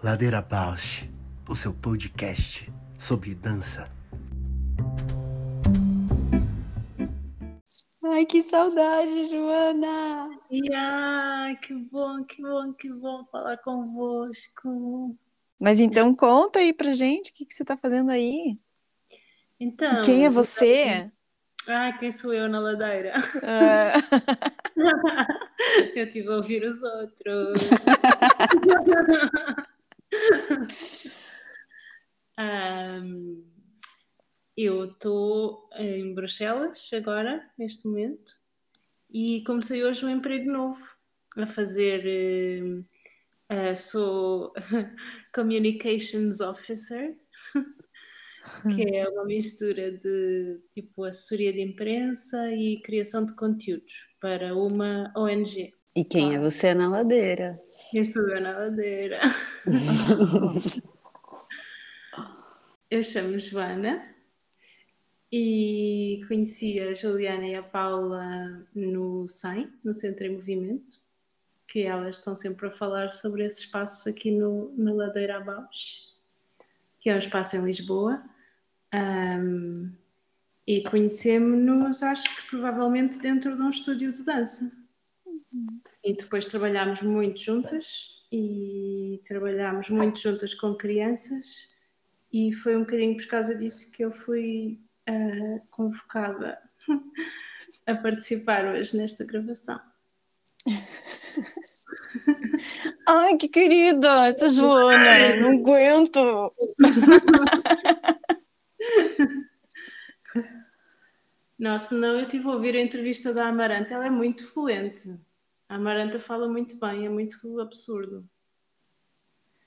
Ladeira Bausch, o seu podcast sobre dança. Ai, que saudade, Joana! E ai, que bom, que bom, que bom falar convosco. Mas então conta aí pra gente o que, que você tá fazendo aí. Então. Quem é você? Ah, quem sou eu na ladeira? Uh... eu estive a ouvir os outros. um, eu estou em Bruxelas agora, neste momento, e comecei hoje um emprego novo a fazer. Uh, sou Communications Officer, que é uma mistura de tipo assessoria de imprensa e criação de conteúdos para uma ONG. E quem é você na ladeira? Eu sou eu na ladeira. eu chamo Joana e conheci a Juliana e a Paula no SEM, no Centro em Movimento, que elas estão sempre a falar sobre esse espaço aqui no, na Ladeira Abaixo, que é um espaço em Lisboa. Um, e conhecemos-nos, acho que provavelmente dentro de um estúdio de dança. Uhum. E depois trabalhámos muito juntas e trabalhámos muito juntas com crianças e foi um bocadinho por causa disso que eu fui uh, convocada a participar hoje nesta gravação. Ai, que querida, essa Joana, não aguento. Nossa, não, eu tive a ouvir a entrevista da Amaranta, ela é muito fluente. A Amaranta fala muito bem, é muito absurdo.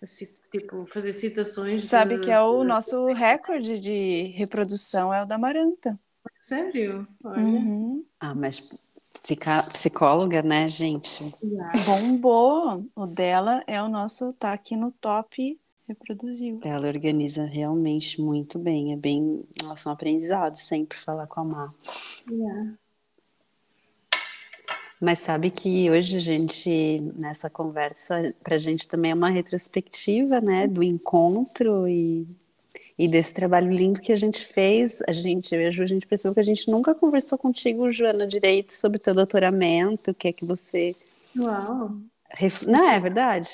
Assim, tipo, fazer citações. Sabe de... que é o nosso recorde de reprodução, é o da Maranta. Sério? Olha. Uhum. Ah, mas psica- psicóloga, né, gente? Yeah. Bombou. O dela é o nosso, tá aqui no top, reproduziu. Ela organiza realmente muito bem. É bem. Nossa, um aprendizado sempre falar com a Má. Yeah. Mas sabe que hoje a gente, nessa conversa, pra gente também é uma retrospectiva, né, do encontro e, e desse trabalho lindo que a gente fez. A gente, eu e a Ju, a gente percebeu que a gente nunca conversou contigo, Joana, direito sobre o teu doutoramento, o que é que você... Uau! Não, é verdade?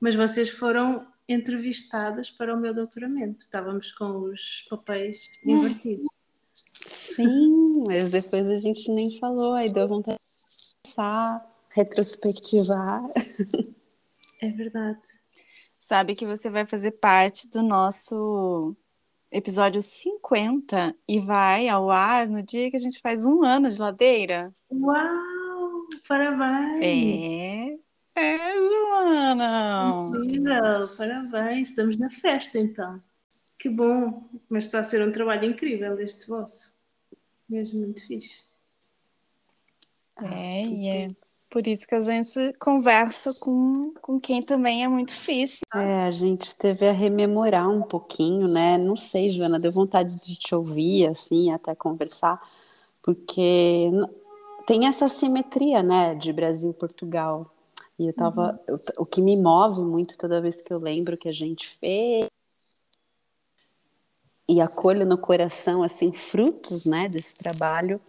Mas vocês foram entrevistadas para o meu doutoramento. Estávamos com os papéis invertidos. Sim, mas depois a gente nem falou, aí deu vontade de pensar, retrospectivar. É verdade. Sabe que você vai fazer parte do nosso episódio 50 e vai ao ar no dia que a gente faz um ano de ladeira? Uau! Parabéns! É, é, Joana! Incrível! Parabéns! Estamos na festa então. Que bom! Mas está a ser um trabalho incrível este vosso. Mesmo muito fixe. É, e é por isso que a gente conversa com, com quem também é muito fixe. É, a gente teve a rememorar um pouquinho, né? Não sei, Joana, deu vontade de te ouvir, assim, até conversar, porque tem essa simetria, né, de Brasil e Portugal. E eu tava, eu t- o que me move muito toda vez que eu lembro que a gente fez e acolho no coração, assim, frutos, né, desse trabalho,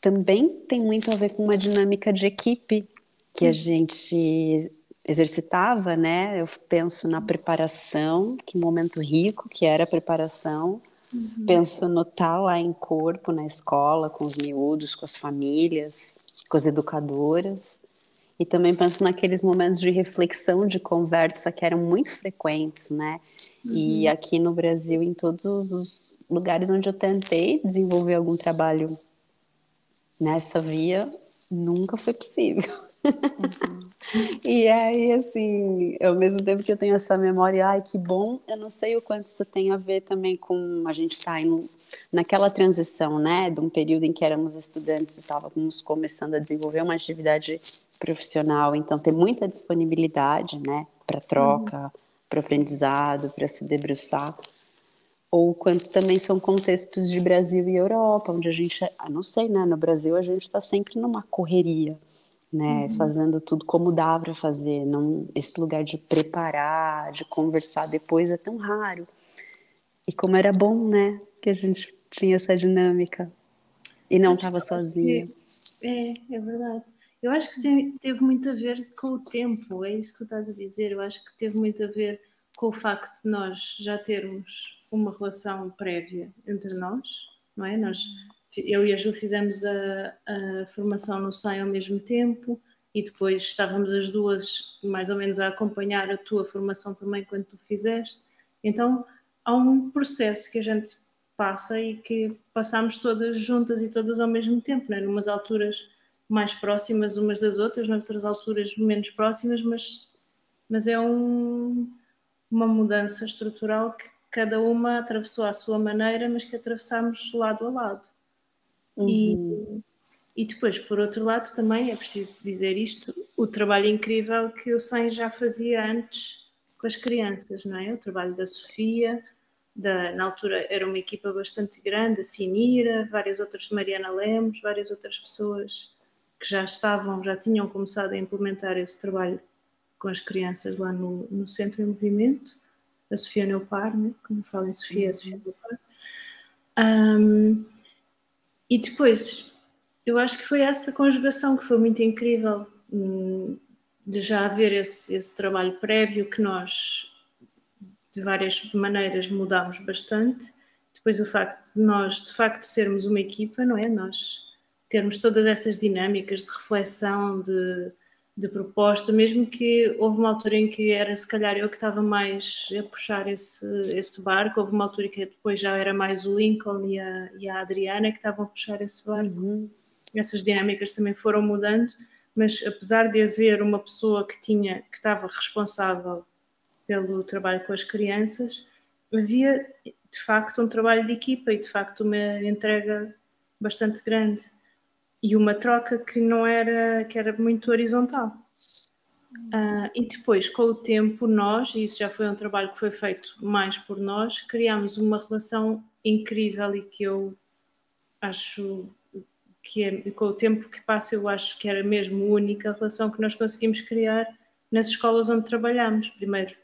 também tem muito a ver com uma dinâmica de equipe que a gente exercitava, né? Eu penso na preparação, que momento rico que era a preparação. Penso no estar lá em corpo, na escola, com os miúdos, com as famílias, com as educadoras. E também penso naqueles momentos de reflexão, de conversa que eram muito frequentes, né? E aqui no Brasil, em todos os lugares onde eu tentei desenvolver algum trabalho nessa via, nunca foi possível. E aí, assim, ao mesmo tempo que eu tenho essa memória, ai, que bom, eu não sei o quanto isso tem a ver também com a gente estar tá naquela transição, né, de um período em que éramos estudantes e estávamos começando a desenvolver uma atividade profissional, então ter muita disponibilidade, né, para troca, uhum. para aprendizado, para se debruçar ou quanto também são contextos de Brasil e Europa, onde a gente, ah, não sei, né, no Brasil a gente está sempre numa correria, né, uhum. fazendo tudo como dá para fazer, não esse lugar de preparar, de conversar depois é tão raro. E como era bom, né, que a gente tinha essa dinâmica e não estava sozinha. É, é verdade. Eu acho que teve muito a ver com o tempo, é isso que tu estás a dizer. Eu acho que teve muito a ver com o facto de nós já termos uma relação prévia entre nós, não é? Nós, eu e a Ju fizemos a, a formação no SAI ao mesmo tempo e depois estávamos as duas mais ou menos a acompanhar a tua formação também quando tu fizeste. Então há um processo que a gente passa e que passamos todas juntas e todas ao mesmo tempo, não é? Numas alturas mais próximas umas das outras, noutras alturas menos próximas, mas, mas é um, uma mudança estrutural que cada uma atravessou à sua maneira, mas que atravessámos lado a lado. Uhum. E, e depois, por outro lado, também é preciso dizer isto: o trabalho incrível que o SEM já fazia antes com as crianças, não é? O trabalho da Sofia, da, na altura era uma equipa bastante grande, a Sinira, várias outras, Mariana Lemos, várias outras pessoas que já estavam, já tinham começado a implementar esse trabalho com as crianças lá no, no Centro em Movimento a Sofia Neupar, né? como falo em Sofia, uhum. a Sofia Neupar. Um, e depois, eu acho que foi essa conjugação que foi muito incrível, um, de já haver esse, esse trabalho prévio que nós, de várias maneiras, mudámos bastante. Depois o facto de nós, de facto, sermos uma equipa, não é? Nós termos todas essas dinâmicas de reflexão, de de proposta, mesmo que houve uma altura em que era se calhar eu que estava mais a puxar esse, esse barco, houve uma altura que depois já era mais o Lincoln e a, e a Adriana que estavam a puxar esse barco. Uhum. Essas dinâmicas também foram mudando, mas apesar de haver uma pessoa que tinha, que estava responsável pelo trabalho com as crianças, havia de facto um trabalho de equipa e de facto uma entrega bastante grande e uma troca que não era que era muito horizontal. Uh, e depois, com o tempo, nós, e isso já foi um trabalho que foi feito mais por nós, criámos uma relação incrível e que eu acho que é, com o tempo que passa, eu acho que era mesmo a única relação que nós conseguimos criar nas escolas onde trabalhamos. Primeiro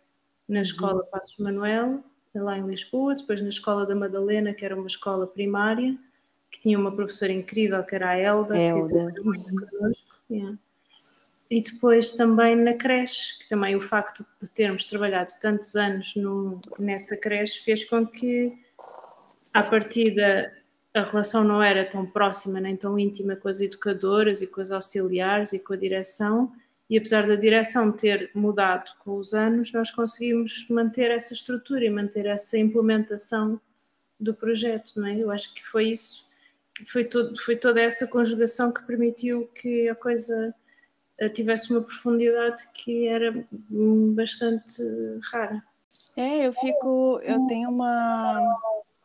na uhum. escola Passos Manuel, lá em Lisboa, depois na escola da Madalena, que era uma escola primária, que tinha uma professora incrível, que era a Elda, Elda. que trabalhou muito connosco. Yeah. E depois também na creche, que também o facto de termos trabalhado tantos anos no, nessa creche fez com que, à partida, a relação não era tão próxima nem tão íntima com as educadoras e com as auxiliares e com a direção, e apesar da direção ter mudado com os anos, nós conseguimos manter essa estrutura e manter essa implementação do projeto, não é? Eu acho que foi isso, foi, todo, foi toda essa conjugação que permitiu que a coisa eh, tivesse uma profundidade que era bastante rara. É, eu fico, eu tenho uma,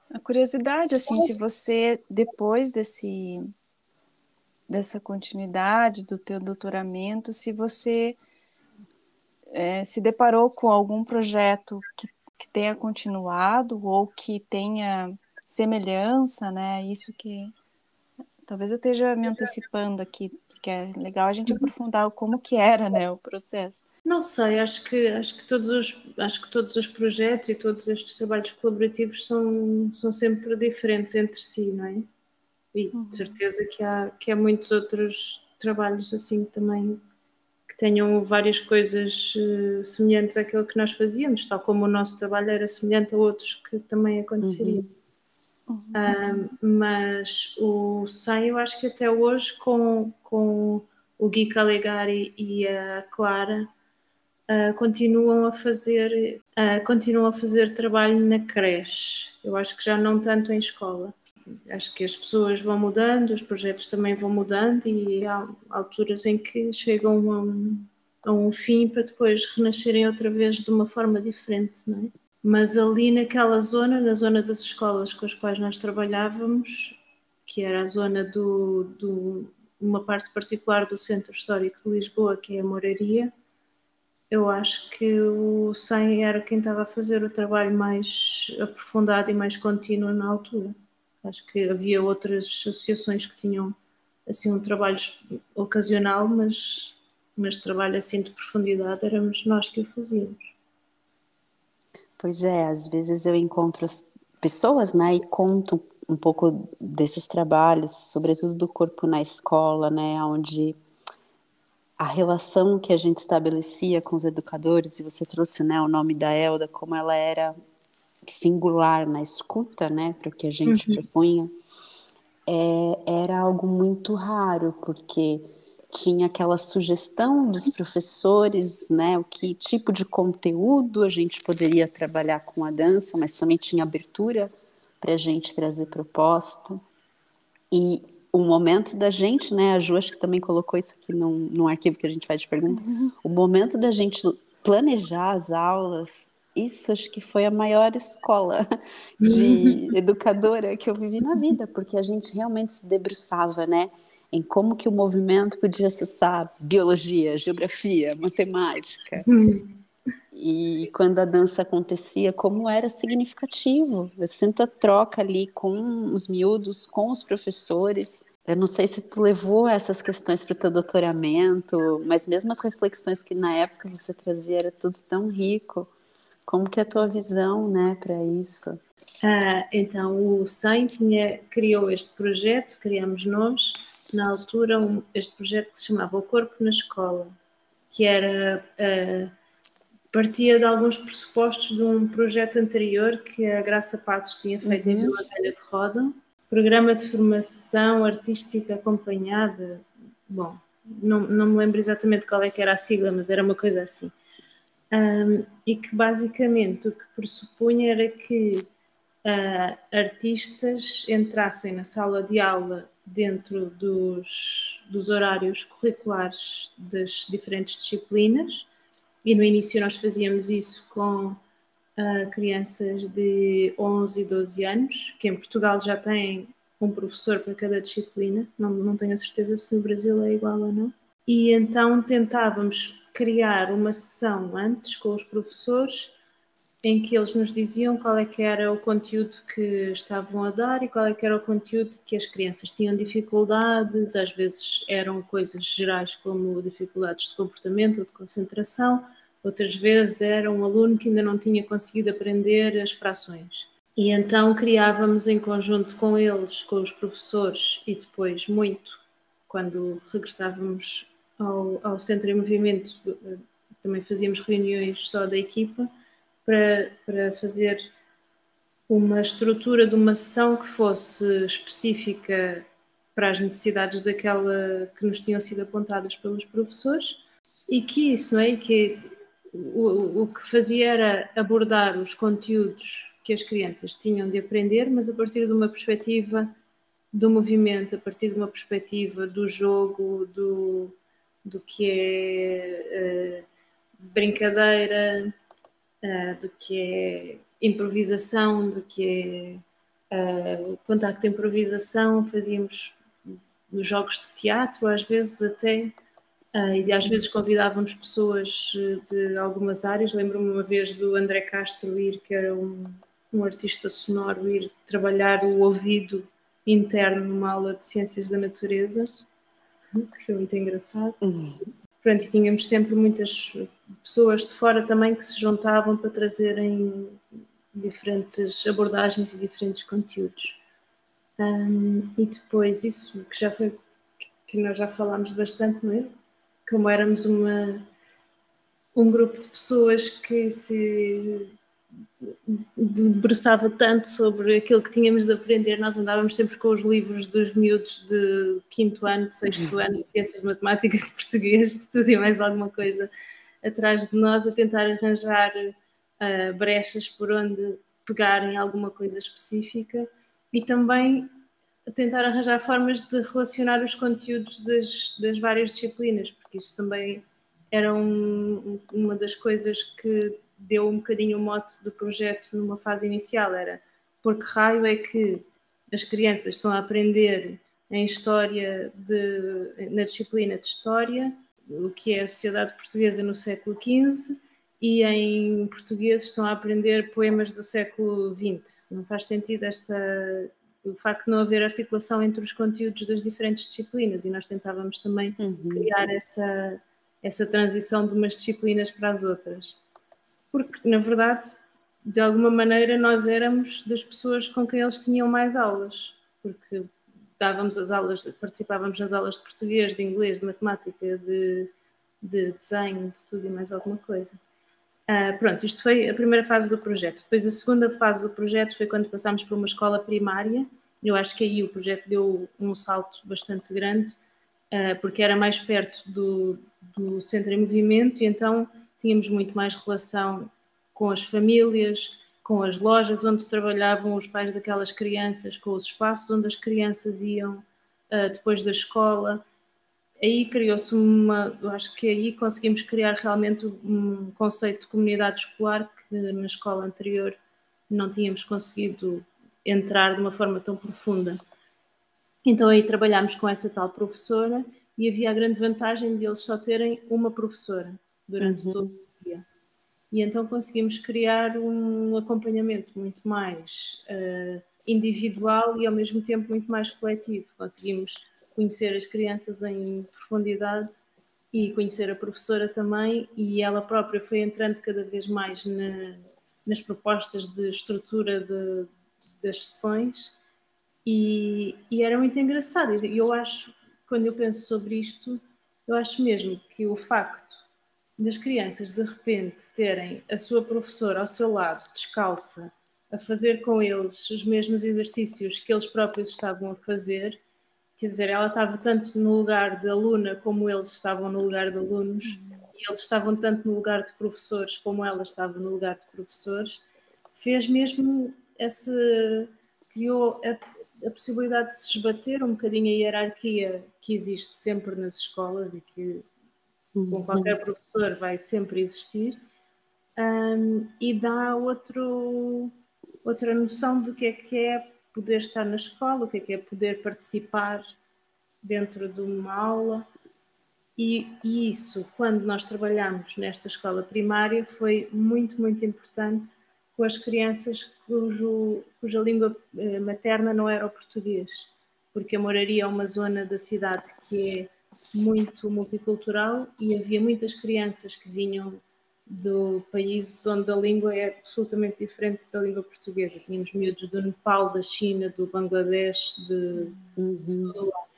uma curiosidade assim, se você depois desse dessa continuidade do teu doutoramento, se você é, se deparou com algum projeto que, que tenha continuado ou que tenha semelhança, né? Isso que talvez eu esteja me antecipando aqui que é legal a gente aprofundar como que era, né, o processo. Não sei, acho que acho que todos os acho que todos os projetos e todos estes trabalhos colaborativos são são sempre diferentes entre si, não é? E uhum. de certeza que há que há muitos outros trabalhos assim também que tenham várias coisas uh, semelhantes àquilo que nós fazíamos, tal como o nosso trabalho era semelhante a outros que também aconteceriam. Uhum. Uhum. mas o eu acho que até hoje, com, com o Gui Calegari e a Clara, uh, continuam a fazer uh, continuam a fazer trabalho na creche. Eu acho que já não tanto em escola. Acho que as pessoas vão mudando, os projetos também vão mudando e há alturas em que chegam a um, a um fim para depois renascerem outra vez de uma forma diferente, não é? Mas ali naquela zona, na zona das escolas com as quais nós trabalhávamos, que era a zona do, do uma parte particular do Centro Histórico de Lisboa, que é a Moraria, eu acho que o SEM era quem estava a fazer o trabalho mais aprofundado e mais contínuo na altura. Acho que havia outras associações que tinham assim um trabalho ocasional, mas, mas trabalho assim de profundidade éramos nós que o fazíamos. Pois é, às vezes eu encontro as pessoas, né, e conto um pouco desses trabalhos, sobretudo do corpo na escola, né, onde a relação que a gente estabelecia com os educadores, e você trouxe, né, o nome da Elda, como ela era singular na escuta, né, para o que a gente uhum. propunha, é, era algo muito raro, porque tinha aquela sugestão dos professores, né, o que tipo de conteúdo a gente poderia trabalhar com a dança, mas também tinha abertura para a gente trazer proposta. E o momento da gente, né, a Ju acho que também colocou isso aqui num, num arquivo que a gente faz de pergunta, uhum. o momento da gente planejar as aulas, isso acho que foi a maior escola de educadora que eu vivi na vida, porque a gente realmente se debruçava, né, em como que o movimento podia acessar biologia, geografia, matemática. Hum. E Sim. quando a dança acontecia, como era significativo. Eu sinto a troca ali com os miúdos, com os professores. Eu não sei se tu levou essas questões para o teu doutoramento, mas mesmo as reflexões que na época você trazia era tudo tão rico. Como que é a tua visão, né, para isso? Ah, então, o SAIN criou este projeto, criamos nós, na altura um, este projeto que se chamava O Corpo na Escola, que era uh, partia de alguns pressupostos de um projeto anterior que a Graça Passos tinha feito uhum. em Vila Velha de Roda, programa de formação artística acompanhada, bom, não, não me lembro exatamente qual é que era a sigla, mas era uma coisa assim. Um, e que basicamente o que pressupunha era que uh, artistas entrassem na sala de aula dentro dos, dos horários curriculares das diferentes disciplinas e no início nós fazíamos isso com uh, crianças de 11 e 12 anos, que em Portugal já têm um professor para cada disciplina, não, não tenho a certeza se no Brasil é igual ou não. E então tentávamos criar uma sessão antes com os professores em que eles nos diziam qual é que era o conteúdo que estavam a dar e qual é que era o conteúdo que as crianças tinham dificuldades, às vezes eram coisas gerais como dificuldades de comportamento ou de concentração, outras vezes era um aluno que ainda não tinha conseguido aprender as frações. E então criávamos em conjunto com eles, com os professores e depois muito, quando regressávamos ao, ao centro em movimento, também fazíamos reuniões só da equipa, para, para fazer uma estrutura de uma sessão que fosse específica para as necessidades daquela que nos tinham sido apontadas pelos professores e que isso, não é? que o, o que fazia era abordar os conteúdos que as crianças tinham de aprender, mas a partir de uma perspectiva do movimento, a partir de uma perspectiva do jogo, do, do que é uh, brincadeira, uh, do que é improvisação, do que é uh, contacto de improvisação, fazíamos nos jogos de teatro, às vezes até, uh, e às vezes convidávamos pessoas de algumas áreas. Lembro-me uma vez do André Castro ir, que era um, um artista sonoro, ir trabalhar o ouvido interno numa aula de ciências da natureza, que foi muito engraçado. Uhum. Pronto, e tínhamos sempre muitas pessoas de fora também que se juntavam para trazerem diferentes abordagens e diferentes conteúdos. Um, e depois, isso que já foi, que nós já falámos bastante, não é? Como éramos uma, um grupo de pessoas que se debruçava tanto sobre aquilo que tínhamos de aprender, nós andávamos sempre com os livros dos miúdos de quinto ano, de sexto ano, de ciências de matemática, de português, de tudo e mais alguma coisa atrás de nós a tentar arranjar uh, brechas por onde pegarem alguma coisa específica e também a tentar arranjar formas de relacionar os conteúdos das, das várias disciplinas, porque isso também era um, uma das coisas que deu um bocadinho o mote do projeto numa fase inicial, era por que raio é que as crianças estão a aprender em história de, na disciplina de história o que é a sociedade portuguesa no século XV e em português estão a aprender poemas do século XX. Não faz sentido esta, o facto de não haver articulação entre os conteúdos das diferentes disciplinas e nós tentávamos também uhum. criar essa, essa transição de umas disciplinas para as outras. Porque, na verdade, de alguma maneira nós éramos das pessoas com quem eles tinham mais aulas, porque dávamos as aulas, participávamos nas aulas de português, de inglês, de matemática, de, de desenho, de tudo e mais alguma coisa. Uh, pronto, isto foi a primeira fase do projeto. Depois, a segunda fase do projeto foi quando passámos para uma escola primária. Eu acho que aí o projeto deu um salto bastante grande, uh, porque era mais perto do, do centro em movimento e então tínhamos muito mais relação com as famílias, com as lojas onde trabalhavam os pais daquelas crianças, com os espaços onde as crianças iam uh, depois da escola. Aí criou-se uma, acho que aí conseguimos criar realmente um conceito de comunidade escolar que na escola anterior não tínhamos conseguido entrar de uma forma tão profunda. Então aí trabalhámos com essa tal professora e havia a grande vantagem de eles só terem uma professora durante uhum. todo e então conseguimos criar um acompanhamento muito mais uh, individual e ao mesmo tempo muito mais coletivo. Conseguimos conhecer as crianças em profundidade e conhecer a professora também, e ela própria foi entrando cada vez mais na, nas propostas de estrutura de, das sessões, e, e, era muito engraçado. E eu acho, quando eu penso sobre isto, eu acho mesmo que o facto das crianças de repente terem a sua professora ao seu lado, descalça, a fazer com eles os mesmos exercícios que eles próprios estavam a fazer, quer dizer, ela estava tanto no lugar de aluna como eles estavam no lugar de alunos, e eles estavam tanto no lugar de professores como ela estava no lugar de professores, fez mesmo esse. criou a, a possibilidade de se esbater um bocadinho a hierarquia que existe sempre nas escolas e que com Uhum. qualquer professor vai sempre existir, um, e dá outro, outra noção do que é que é poder estar na escola, o que é que é poder participar dentro de uma aula. E, e isso, quando nós trabalhamos nesta escola primária, foi muito, muito importante com as crianças cujo, cuja língua eh, materna não era o português, porque a moraria é uma zona da cidade que é muito multicultural e havia muitas crianças que vinham de países onde a língua é absolutamente diferente da língua portuguesa. Tínhamos miúdos do Nepal, da China, do Bangladesh, de, de Uhum. todo lado.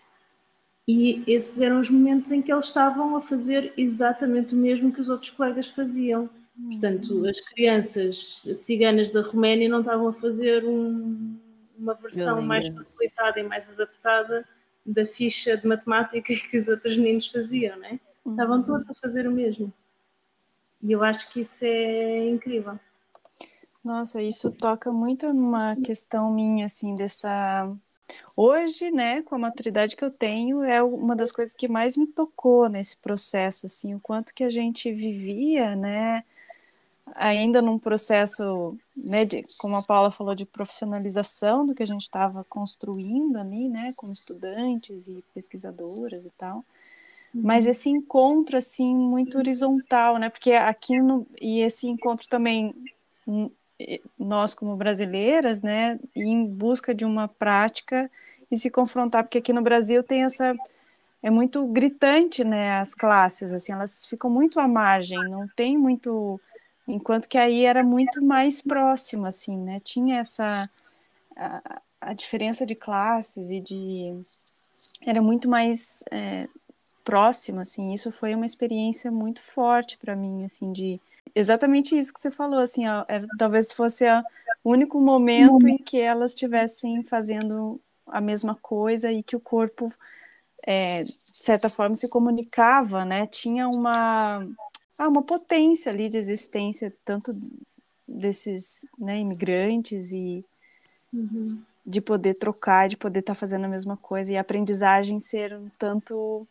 E esses eram os momentos em que eles estavam a fazer exatamente o mesmo que os outros colegas faziam. Portanto, as crianças ciganas da Roménia não estavam a fazer um- uma versão mais facilitada e mais adaptada da ficha de matemática que os outros meninos faziam, né? Estavam todos a fazer o mesmo. E eu acho que isso é incrível. Nossa, isso toca muito numa questão minha, assim, dessa. Hoje, né, com a maturidade que eu tenho, é uma das coisas que mais me tocou nesse processo, assim, o quanto que a gente vivia, né, ainda num processo, né, de, como a Paula falou, de profissionalização do que a gente estava construindo ali, né, como estudantes e pesquisadoras e tal. Mas esse encontro, assim, muito horizontal, né, porque aqui no. E esse encontro também hum, nós como brasileiras, né, em busca de uma prática e se confrontar, porque aqui no Brasil tem essa é muito gritante, né, as classes, assim, elas ficam muito à margem, não tem muito, enquanto que aí era muito mais próximo, assim, né, tinha essa a, a diferença de classes e de era muito mais é, próximo, assim, isso foi uma experiência muito forte para mim, assim, de exatamente isso que você falou, assim, ó, era, talvez fosse o único momento em que elas estivessem fazendo a mesma coisa e que o corpo, é, de certa forma, se comunicava, né? Tinha uma, ah, uma potência ali de existência, tanto desses né, imigrantes e Uhum. de poder trocar, de poder estar fazendo a mesma coisa e a aprendizagem ser um tanto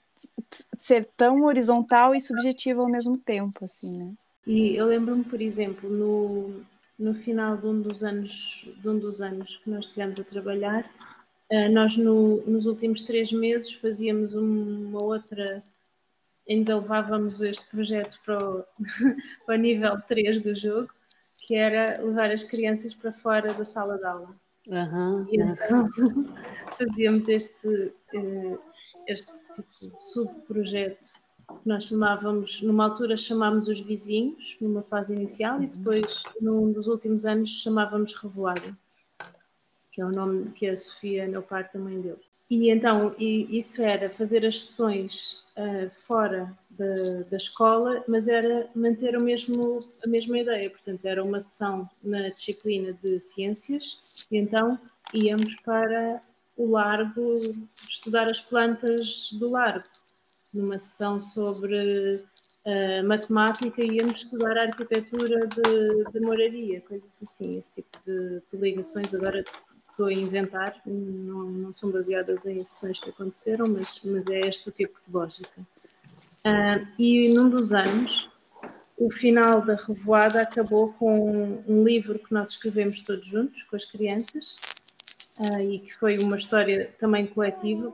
ser tão horizontal e subjetiva ao mesmo tempo, assim, né? E eu lembro-me, por exemplo, no, no final de um dos anos, de um dos anos que nós estivemos a trabalhar, eh, nós no, nos últimos três meses fazíamos uma outra, ainda levávamos este projeto para o, para o nível 3 do jogo, que era levar as crianças para fora da sala de aula. Aham, E então fazíamos este, eh, este tipo de subprojeto que nós chamávamos, numa altura chamámos os vizinhos, numa fase inicial, e depois, num dos últimos anos, chamávamos Revoada, que é o nome que a Sofia Neupar também deu. E então, e isso era fazer as sessões ah, fora da, da escola, mas era manter o mesmo, a mesma ideia. Portanto, era uma sessão na disciplina de ciências, e então íamos para o largo estudar as plantas do largo. Numa sessão sobre ah, matemática, íamos estudar a arquitetura de, de moraria, coisas assim, esse tipo de, de ligações. Agora estou a inventar, não, não são baseadas em sessões que aconteceram, mas, mas é este o tipo de lógica. Ah, e num dos anos, o final da revoada acabou com um livro que nós escrevemos todos juntos, com as crianças, ah, e que foi uma história também coletiva.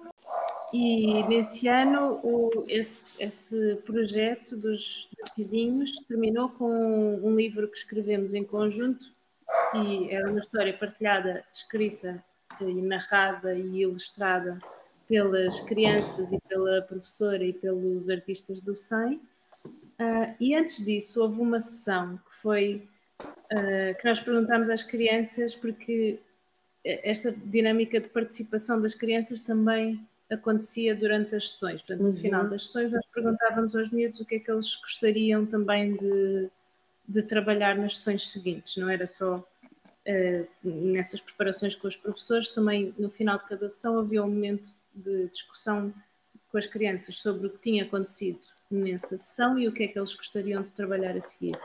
E nesse ano, o, esse, esse projeto dos vizinhos terminou com um livro que escrevemos em conjunto e era uma história partilhada, escrita e narrada e ilustrada pelas crianças e pela professora e pelos artistas do SEM. Uh, e antes disso houve uma sessão que foi uh, que nós perguntámos às crianças porque esta dinâmica de participação das crianças também acontecia durante as sessões. Portanto, no Uhum. final das sessões nós perguntávamos aos miúdos o que é que eles gostariam também de, de trabalhar nas sessões seguintes. Não era só nessas preparações com os professores, também no final de cada sessão havia um momento de discussão com as crianças sobre o que tinha acontecido nessa sessão e o que é que eles gostariam de trabalhar a seguir.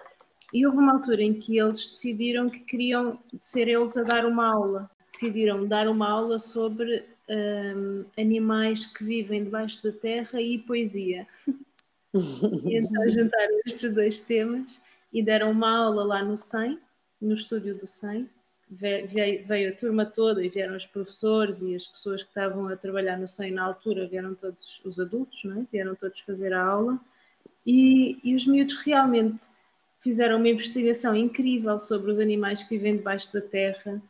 E houve uma altura em que eles decidiram que queriam ser eles a dar uma aula. Decidiram dar uma aula sobre um, animais que vivem debaixo da terra e poesia. e então juntaram estes dois temas e deram uma aula lá no SEM, no estúdio do SEM. Veio, veio, a turma toda e vieram os professores e as pessoas que estavam a trabalhar no SEM na altura, vieram todos os adultos, não é? vieram todos fazer a aula. E, e os miúdos realmente fizeram uma investigação incrível sobre os animais que vivem debaixo da terra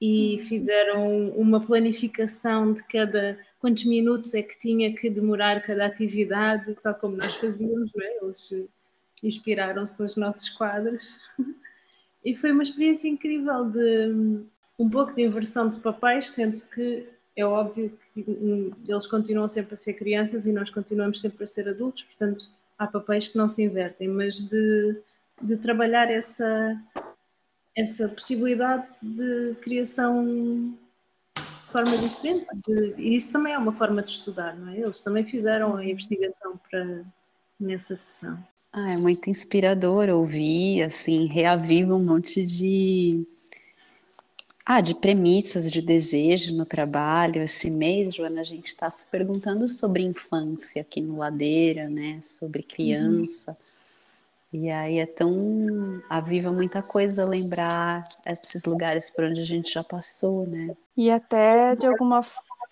e fizeram uma planificação de cada quantos minutos é que tinha que demorar cada atividade, tal como nós fazíamos, não é? Eles inspiraram-se nos nossos quadros. E foi uma experiência incrível de um pouco de inversão de papéis, sendo que é óbvio que eles continuam sempre a ser crianças e nós continuamos sempre a ser adultos, portanto há papéis que não se invertem, mas de, de trabalhar essa, essa possibilidade de criação de forma diferente. De, e isso também é uma forma de estudar, não é? Eles também fizeram a investigação para, nessa sessão. Ah, é muito inspirador ouvir, assim, reaviva um monte de ah, de premissas, de desejo no trabalho. Esse mês, Joana, a gente está se perguntando sobre infância aqui no Ladeira, né? Sobre criança. Uhum. E aí é tão aviva muita coisa lembrar esses lugares por onde a gente já passou, né? E até de alguma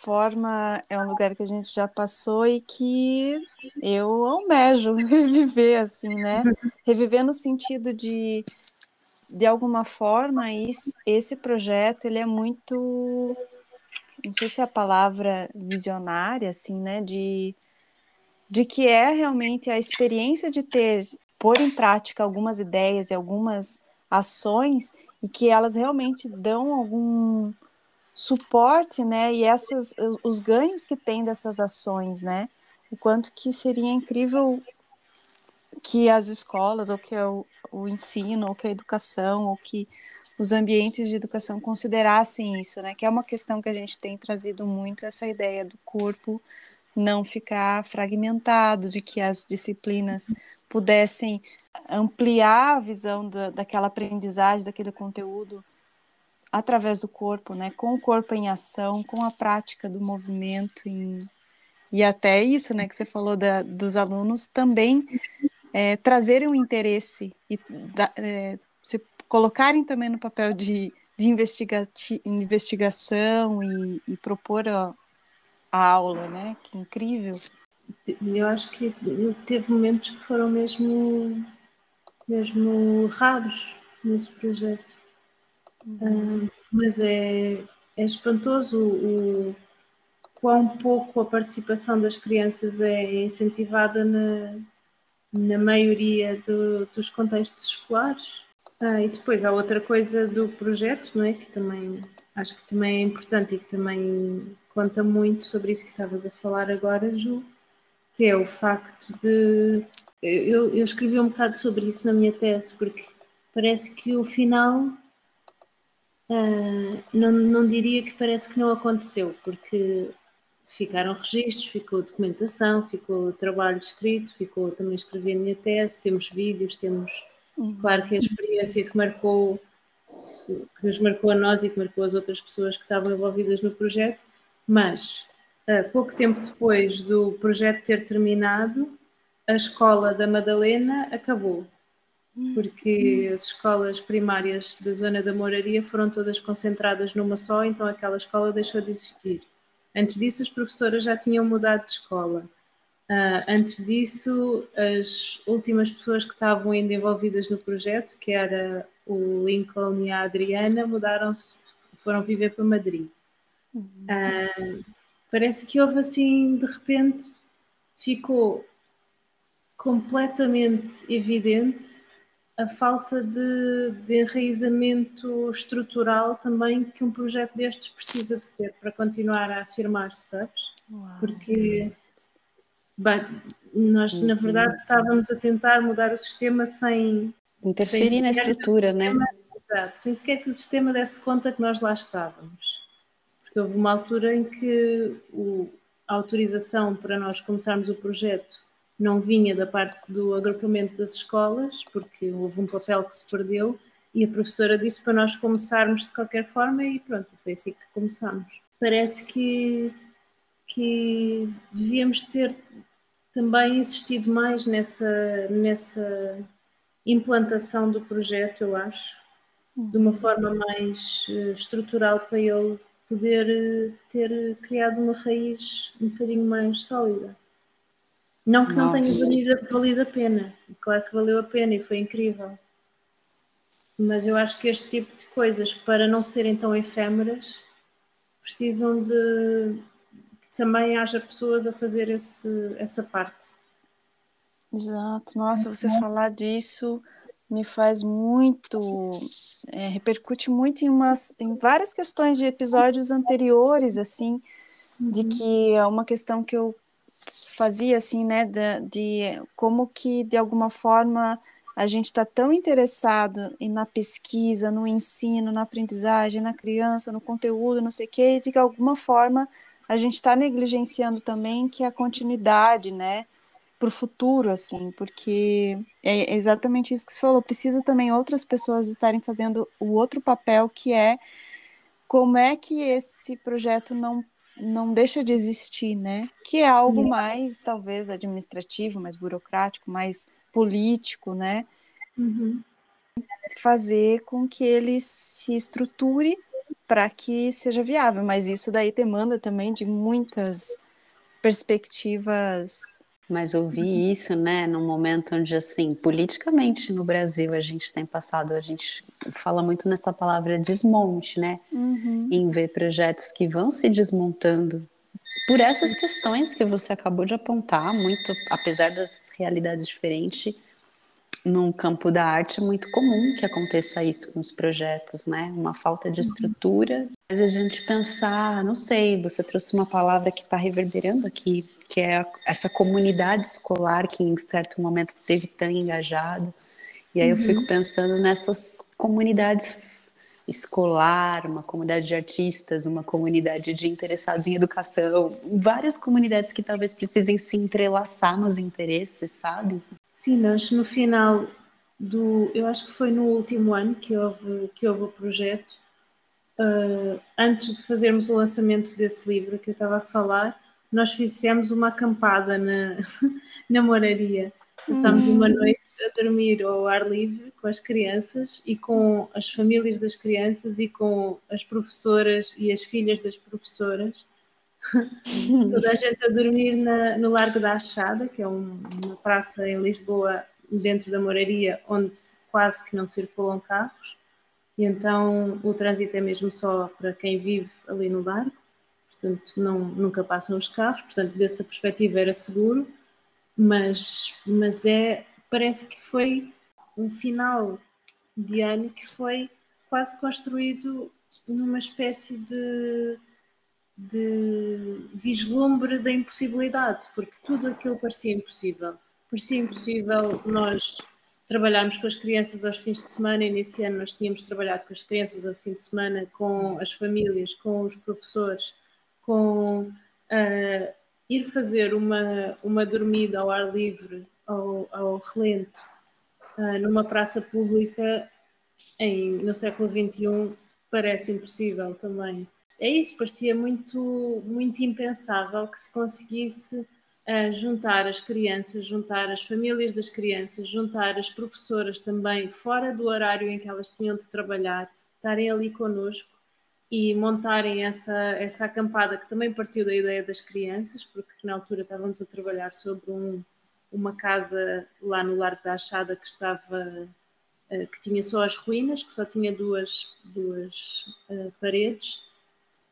forma é um lugar que a gente já passou e que eu almejo reviver assim, né? Reviver no sentido de de alguma forma isso, esse projeto ele é muito não sei se é a palavra visionária assim, né, de de que é realmente a experiência de ter pôr em prática algumas ideias e algumas ações e que elas realmente dão algum suporte, né? E essas os ganhos que tem dessas ações, né? O quanto que seria incrível que as escolas ou que o, o ensino ou que a educação ou que os ambientes de educação considerassem isso, né? Que é uma questão que a gente tem trazido muito essa ideia do corpo não ficar fragmentado, de que as disciplinas pudessem ampliar a visão da, daquela aprendizagem, daquele conteúdo através do corpo, né? Com o corpo em ação, com a prática do movimento em... e até isso, né? Que você falou da, dos alunos também é, trazerem um interesse e da, é, se colocarem também no papel de, de investiga investigação e, e propor a, a aula, né? Que incrível eu acho que teve momentos que foram mesmo, mesmo raros nesse projeto. Mas é, é espantoso o, o quão pouco a participação das crianças é incentivada na, na maioria do, dos contextos escolares. Ah, e depois há outra coisa do projeto, não é? Que também acho que também é importante e que também conta muito sobre isso que estavas a falar agora, Ju, que é o facto de. Eu, eu escrevi um bocado sobre isso na minha tese, porque parece que o final. Uh, não, não diria que parece que não aconteceu, porque ficaram registros, ficou documentação, ficou trabalho escrito, ficou também escrever a minha tese, temos vídeos, temos. Uhum. Claro que a experiência que marcou, que nos marcou a nós e que marcou as outras pessoas que estavam envolvidas no projeto, mas Uh, pouco tempo depois do projeto ter terminado, a escola da Madalena acabou, porque as escolas primárias da zona da Moraria foram todas concentradas numa só, então aquela escola deixou de existir. Antes disso, as professoras já tinham mudado de escola. Uh, antes disso, as últimas pessoas que estavam ainda envolvidas no projeto, que era o Lincoln e a Adriana, mudaram-se, foram viver para Madrid. Uh, Parece que houve assim, de repente, ficou completamente evidente a falta de, de enraizamento estrutural também que um projeto destes precisa de ter para continuar a afirmar-se, sabes? Uau. Porque bem, nós, na verdade, estávamos a tentar mudar o sistema sem interferir sem na estrutura, sistema, né? Exato, sem sequer que o sistema desse conta que nós lá estávamos porque houve uma altura em que o, a autorização para nós começarmos o projeto não vinha da parte do agrupamento das escolas, porque houve um papel que se perdeu, e a professora disse para nós começarmos de qualquer forma, e pronto, foi assim que começámos. Parece que, que devíamos ter também insistido mais nessa, nessa implantação do projeto, eu acho, de uma forma mais uh, estrutural para ele poder uh, ter criado uma raiz um bocadinho mais sólida. Não que Nossa. não tenha valido, valido a pena, claro que valeu a pena e foi incrível. Mas eu acho que este tipo de coisas, para não serem tão efêmeras, precisam de que também haja pessoas a fazer esse, essa parte. Exato, nossa, você uhum. falar disso me faz muito, é, repercute muito em, umas, em várias questões de episódios anteriores, assim, uhum. de que é uma questão que eu fazia, assim, né, de, de como que, de alguma forma, a gente está tão interessado na pesquisa, no ensino, na aprendizagem, na criança, no conteúdo, não sei o quê, que, de alguma forma, a gente está negligenciando também que a continuidade, né, para o futuro, assim, porque é exatamente isso que você falou. Precisa também outras pessoas estarem fazendo o outro papel que é como é que esse projeto não não deixa de existir, né? Que é algo mais talvez administrativo, mais burocrático, mais político, né? Uhum. Fazer com que ele se estruture para que seja viável, mas isso daí demanda também de muitas perspectivas mas ouvir isso, né, num momento onde, assim, politicamente no Brasil a gente tem passado, a gente fala muito nessa palavra desmonte, né, uhum. em ver projetos que vão se desmontando por essas questões que você acabou de apontar, muito, apesar das realidades diferentes, num campo da arte é muito comum que aconteça isso com os projetos, né, uma falta de uhum. estrutura. Mas a gente pensar, não sei, você trouxe uma palavra que está reverberando aqui que é essa comunidade escolar que em certo momento teve tão engajado. E aí uhum. eu fico pensando nessas comunidades escolar, uma comunidade de artistas, uma comunidade de interessados em educação, várias comunidades que talvez precisem se entrelaçar nos interesses, sabe? Sim, nós no final do, eu acho que foi no último ano que houve que houve o projeto, uh, antes de fazermos o lançamento desse livro que eu estava a falar, nós fizemos uma acampada na, na moraria. Passámos uhum. uma noite a dormir ao ar livre com as crianças e com as famílias das crianças e com as professoras e as filhas das professoras. Toda a gente a dormir na, no Largo da Achada, que é um, uma praça em Lisboa, dentro da moraria, onde quase que não circulam carros. E então o trânsito é mesmo só para quem vive ali no largo portanto não, nunca passam os carros, portanto dessa perspectiva era seguro, mas, mas é, parece que foi um final de ano que foi quase construído numa espécie de, de vislumbre da impossibilidade, porque tudo aquilo parecia impossível. Parecia impossível nós trabalharmos com as crianças aos fins de semana, e nesse ano nós tínhamos trabalhado com as crianças ao fim de semana, com as famílias, com os professores, com uh, ir fazer uma, uma dormida ao ar livre, ao, ao relento, uh, numa praça pública em, no século XXI parece impossível também. É isso, parecia muito, muito impensável que se conseguisse uh, juntar as crianças, juntar as famílias das crianças, juntar as professoras também, fora do horário em que elas tinham de trabalhar, estarem ali connosco e montarem essa, essa acampada que também partiu da ideia das crianças, porque na altura estávamos a trabalhar sobre um, uma casa lá no Largo da Achada que estava eh, que tinha só as ruínas, que só tinha duas, duas uh, paredes,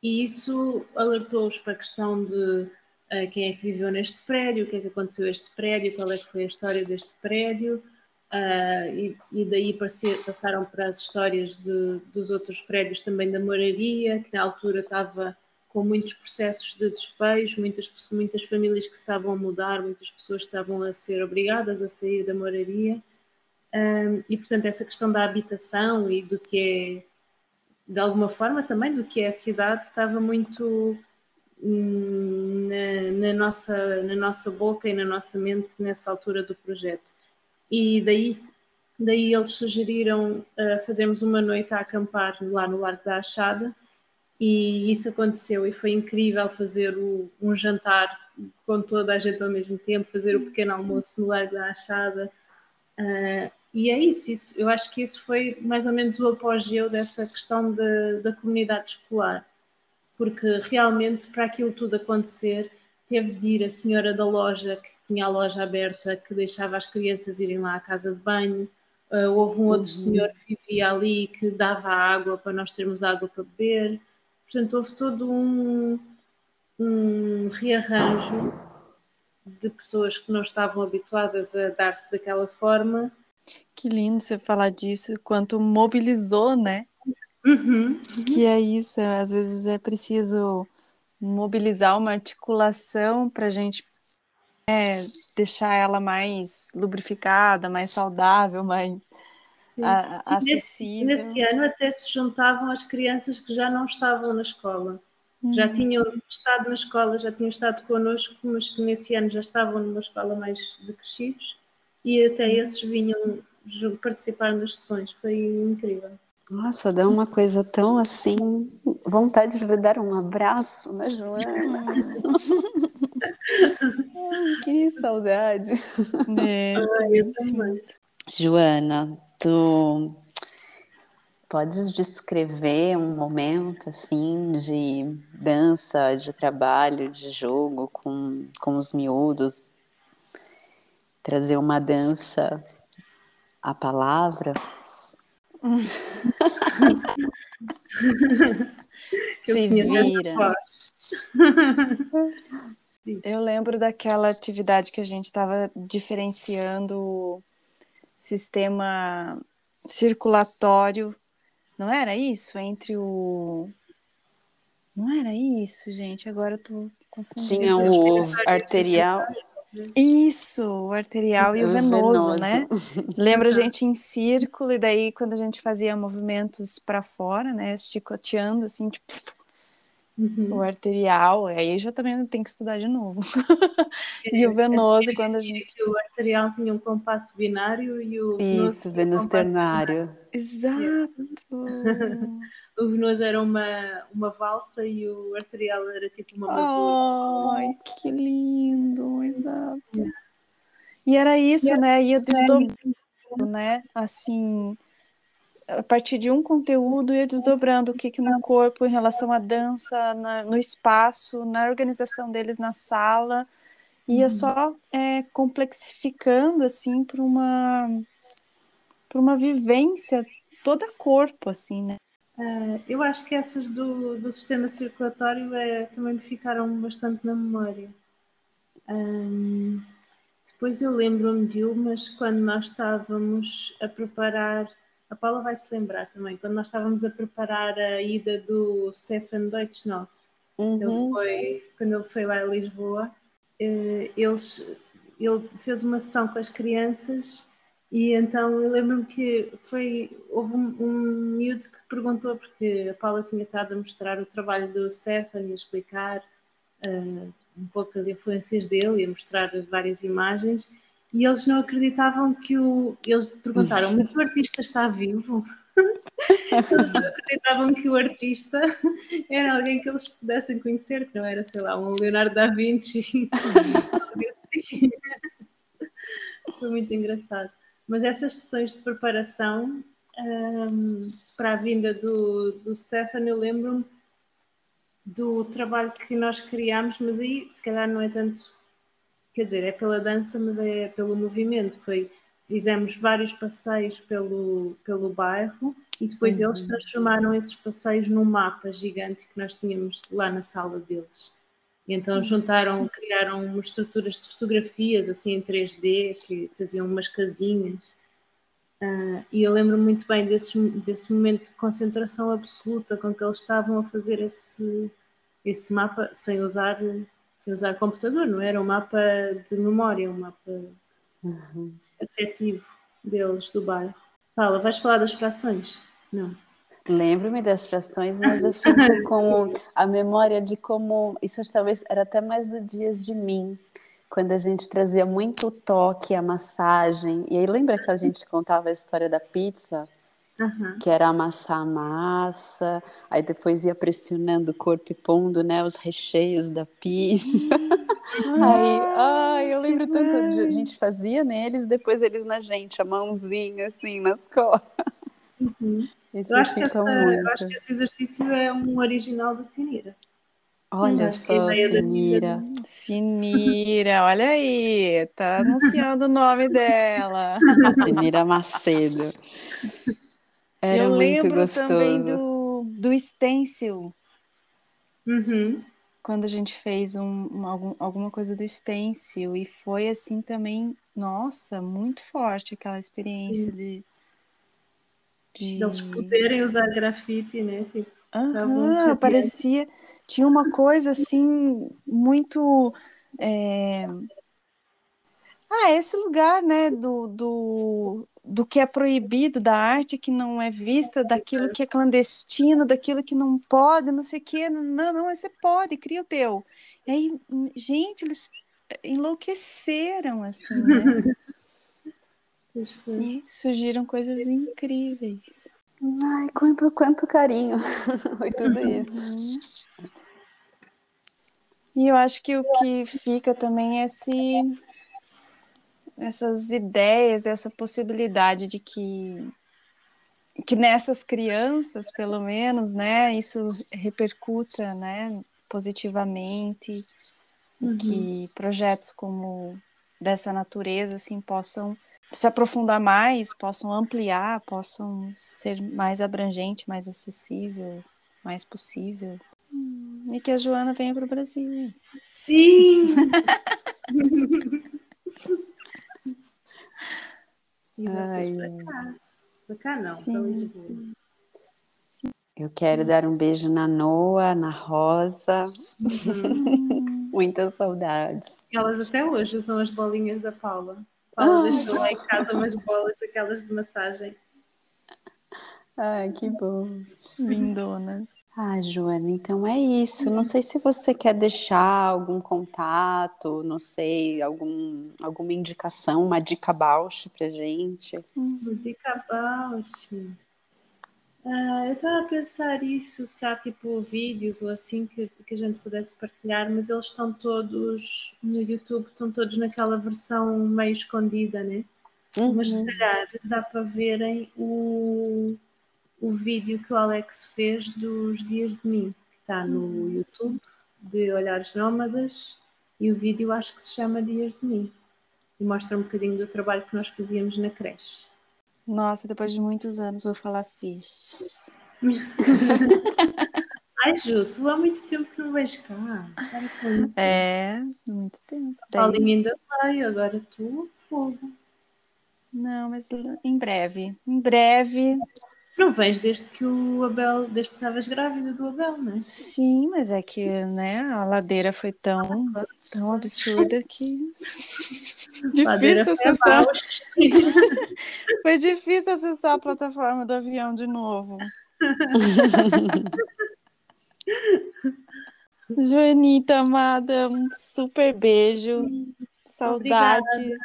e isso alertou-os para a questão de uh, quem é que viveu neste prédio, o que é que aconteceu a este prédio, qual é que foi a história deste prédio, Uh, e, e, daí passaram para as histórias de, dos outros prédios também da moraria, que na altura estava com muitos processos de despejo, muitas, muitas famílias que estavam a mudar, muitas pessoas que estavam a ser obrigadas a sair da moraria. Um, e portanto, essa questão da habitação e do que é, de alguma forma também, do que é a cidade, estava muito na, na, nossa, na nossa boca e na nossa mente nessa altura do projeto. E daí, daí eles sugeriram uh, fazermos uma noite a acampar lá no Largo da Achada. E isso aconteceu e foi incrível fazer o, um jantar com toda a gente ao mesmo tempo, fazer o pequeno almoço no Largo da Achada. Uh, e é isso, isso, eu acho que isso foi mais ou menos o apogeu dessa questão de, da comunidade escolar, porque realmente para aquilo tudo acontecer teve de ir a senhora da loja, que tinha a loja aberta, que deixava as crianças irem lá à casa de banho, uh, houve um outro uhum. senhor que vivia ali, que dava água para nós termos água para beber, portanto houve todo um, um rearranjo de pessoas que não estavam habituadas a dar-se daquela forma. Que lindo você falar disso, quanto mobilizou, né? Uhum, uhum. Que é isso, às vezes é preciso mobilizar uma articulação para a gente é, deixar ela mais lubrificada, mais saudável, mais. A, Sim, acessível. Nesse, nesse, ano até se juntavam as crianças que já não estavam na escola. Já hum. tinham estado na escola, já tinham estado connosco, mas que nesse ano já estavam numa escola mais de crescidos e até esses vinham participar nas sessões. Foi incrível. Nossa, dá uma coisa tão assim, vontade de dar um abraço na Joana. Ai, que saudade. É, Ai, eu também. Joana, tu podes descrever um momento assim de dança, de trabalho, de jogo com, com os miúdos? Trazer uma dança à palavra? Se vira. Eu lembro daquela atividade que a gente estava diferenciando o sistema circulatório. Não era isso? Entre o. Não era isso, gente. Agora eu tô confundindo. Tinha o arterial. Isso, o arterial e o, o venoso, venoso, né? Lembra a gente em círculo, e daí quando a gente fazia movimentos para fora, né? Esticoteando, assim, tipo, Uhum. O arterial, aí já também tem que estudar de novo. e o venoso, quando a gente. que o arterial tinha um compasso binário e o Isso, venoso ternário. Exato! o venoso era uma, uma valsa e o arterial era tipo uma mazurca. Ai, que lindo! Exato. E era isso, né? Ia desdobrando, né? Assim a partir de um conteúdo ia desdobrando o que, que no corpo em relação à dança, na, no espaço, na organização deles na sala, ia uhum. só é, complexificando assim para uma para uma vivência toda corpo assim, né? Uh, eu acho que essas do, do sistema circulatório é, também me ficaram bastante na memória. Um, depois eu lembro-me de umas quando nós estávamos a preparar a Paula vai se lembrar também, quando nós estávamos a preparar a ida do Stefan Deutschnoff, uhum. foi, quando ele foi lá a Lisboa, eh, eles, ele fez uma sessão com as crianças e então eu lembro-me que foi, houve um, um miúdo que perguntou, porque a Paula tinha estado a mostrar o trabalho do Stefan e a explicar uh, um pouco as influências dele e a mostrar várias imagens e eles não acreditavam que o. Eles perguntaram, mas o artista está vivo? eles não acreditavam que o artista era alguém que eles pudessem conhecer, que não era, sei lá, um Leonardo da Vinci. Foi muito engraçado. Mas essas sessões de preparação um, para a vinda do, do Stefan, eu lembro-me do trabalho que nós criámos, mas aí se calhar não é tanto quer dizer, é pela dança, mas é pelo movimento. Foi, fizemos vários passeios pelo, pelo bairro e depois uhum. eles transformaram esses passeios num mapa gigante que nós tínhamos lá na sala deles. E então uhum. juntaram, criaram umas estruturas de fotografias assim em 3D que faziam umas casinhas. Uh, e eu lembro muito bem desse, desse momento de concentração absoluta com que eles estavam a fazer esse, esse mapa sem usar sem usar computador, não era um mapa de memória, um mapa uhum. afetivo deles, do bairro. Paula, vais falar das frações? Não. Lembro-me das frações, mas eu fico com a memória de como. Isso talvez era até mais do Dias de Mim, quando a gente trazia muito toque, a massagem. E aí, lembra que a gente contava a história da pizza? Uhum. que era amassar a massa, aí depois ia pressionando o corpo e pondo né, os recheios da pizza. Aí, ai, eu lembro tanto de a gente fazia neles, depois eles na gente, a mãozinha assim nas costas. Uhum. Eu acho, essa- eu acho que esse exercício é um original da Sinira. Olha só, Sinira. Sinira, olha aí, tá anunciando o nome dela. Sinira Macedo. Era Eu lembro gostoso. também do, do stencil, Uhum. quando a gente fez um, um- algum- alguma coisa do stencil, e foi assim também, nossa, muito forte aquela experiência de. de... Eles poderem usar grafite, né? Tipo, chateados. parecia. Tinha uma coisa assim, muito. é, Ah, esse lugar, né, do, do, do que é proibido, da arte que não é vista, daquilo que é clandestino, daquilo que não pode, não sei o quê. Não, não, você pode, cria o teu. E aí, gente, eles enlouqueceram, assim, né? E surgiram coisas incríveis. Ai, quanto, quanto carinho. Foi tudo isso. E eu acho que o que fica também é esse, essas ideias, essa possibilidade de que, que nessas crianças, pelo menos, né, isso repercuta, né, positivamente, e que projetos como dessa natureza, assim, possam se aprofundar mais, possam ampliar, possam ser mais abrangente, mais acessível, mais possível. E que a Joana venha para o Brasil. Sim! e vocês Ai, para cá. Para cá não, Sim, para Lisboa. Eu quero dar um beijo na Noa, na Rosa. Muitas saudades. Elas até hoje usam as bolinhas da Paula. Paula Ah. deixou lá em casa umas bolas daquelas de massagem. Ai, que bom. Lindonas. Ah, Joana, então é isso. Não sei se você quer deixar algum contato, não sei, algum, alguma indicação, uma dica Bausch pra gente. Dica Bausch. Ah, eu estava a pensar isso, se há tipo vídeos ou assim que, que a gente pudesse partilhar, mas eles estão todos no YouTube, estão todos naquela versão meio escondida, né? Mas se calhar dá para verem o, o vídeo que o Alex fez dos Dias de Mim, que está no YouTube, de Olhares Nómadas, e o vídeo acho que se chama Dias de Mim. E mostra um bocadinho do trabalho que nós fazíamos na creche. Nossa, depois de muitos anos vou falar fixe. Ai, Ju, tu há muito tempo que não vais cá. É, muito tempo. Dez- ainda vai, agora tu, fogo. Não, mas em breve. Em breve. Não vens desde que o Abel, desde que estavas grávida do Abel, não é? Sim, mas é que, né, a ladeira foi tão, tão absurda que. Difícil foi acessar. abaixo. Foi difícil acessar a plataforma do avião de novo. Joanita, amada, um super beijo. Saudades.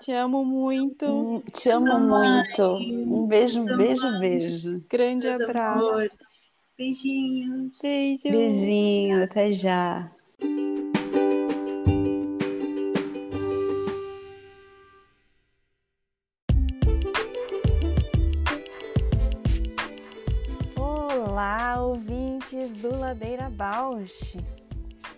Te amo muito. Hum, Te amo muito. Um beijo, beijo, beijo. Grande Meus abraço. amores. Beijinhos. Beijo. Beijinho, até já. Olá, ouvintes do Ladeira Bausch.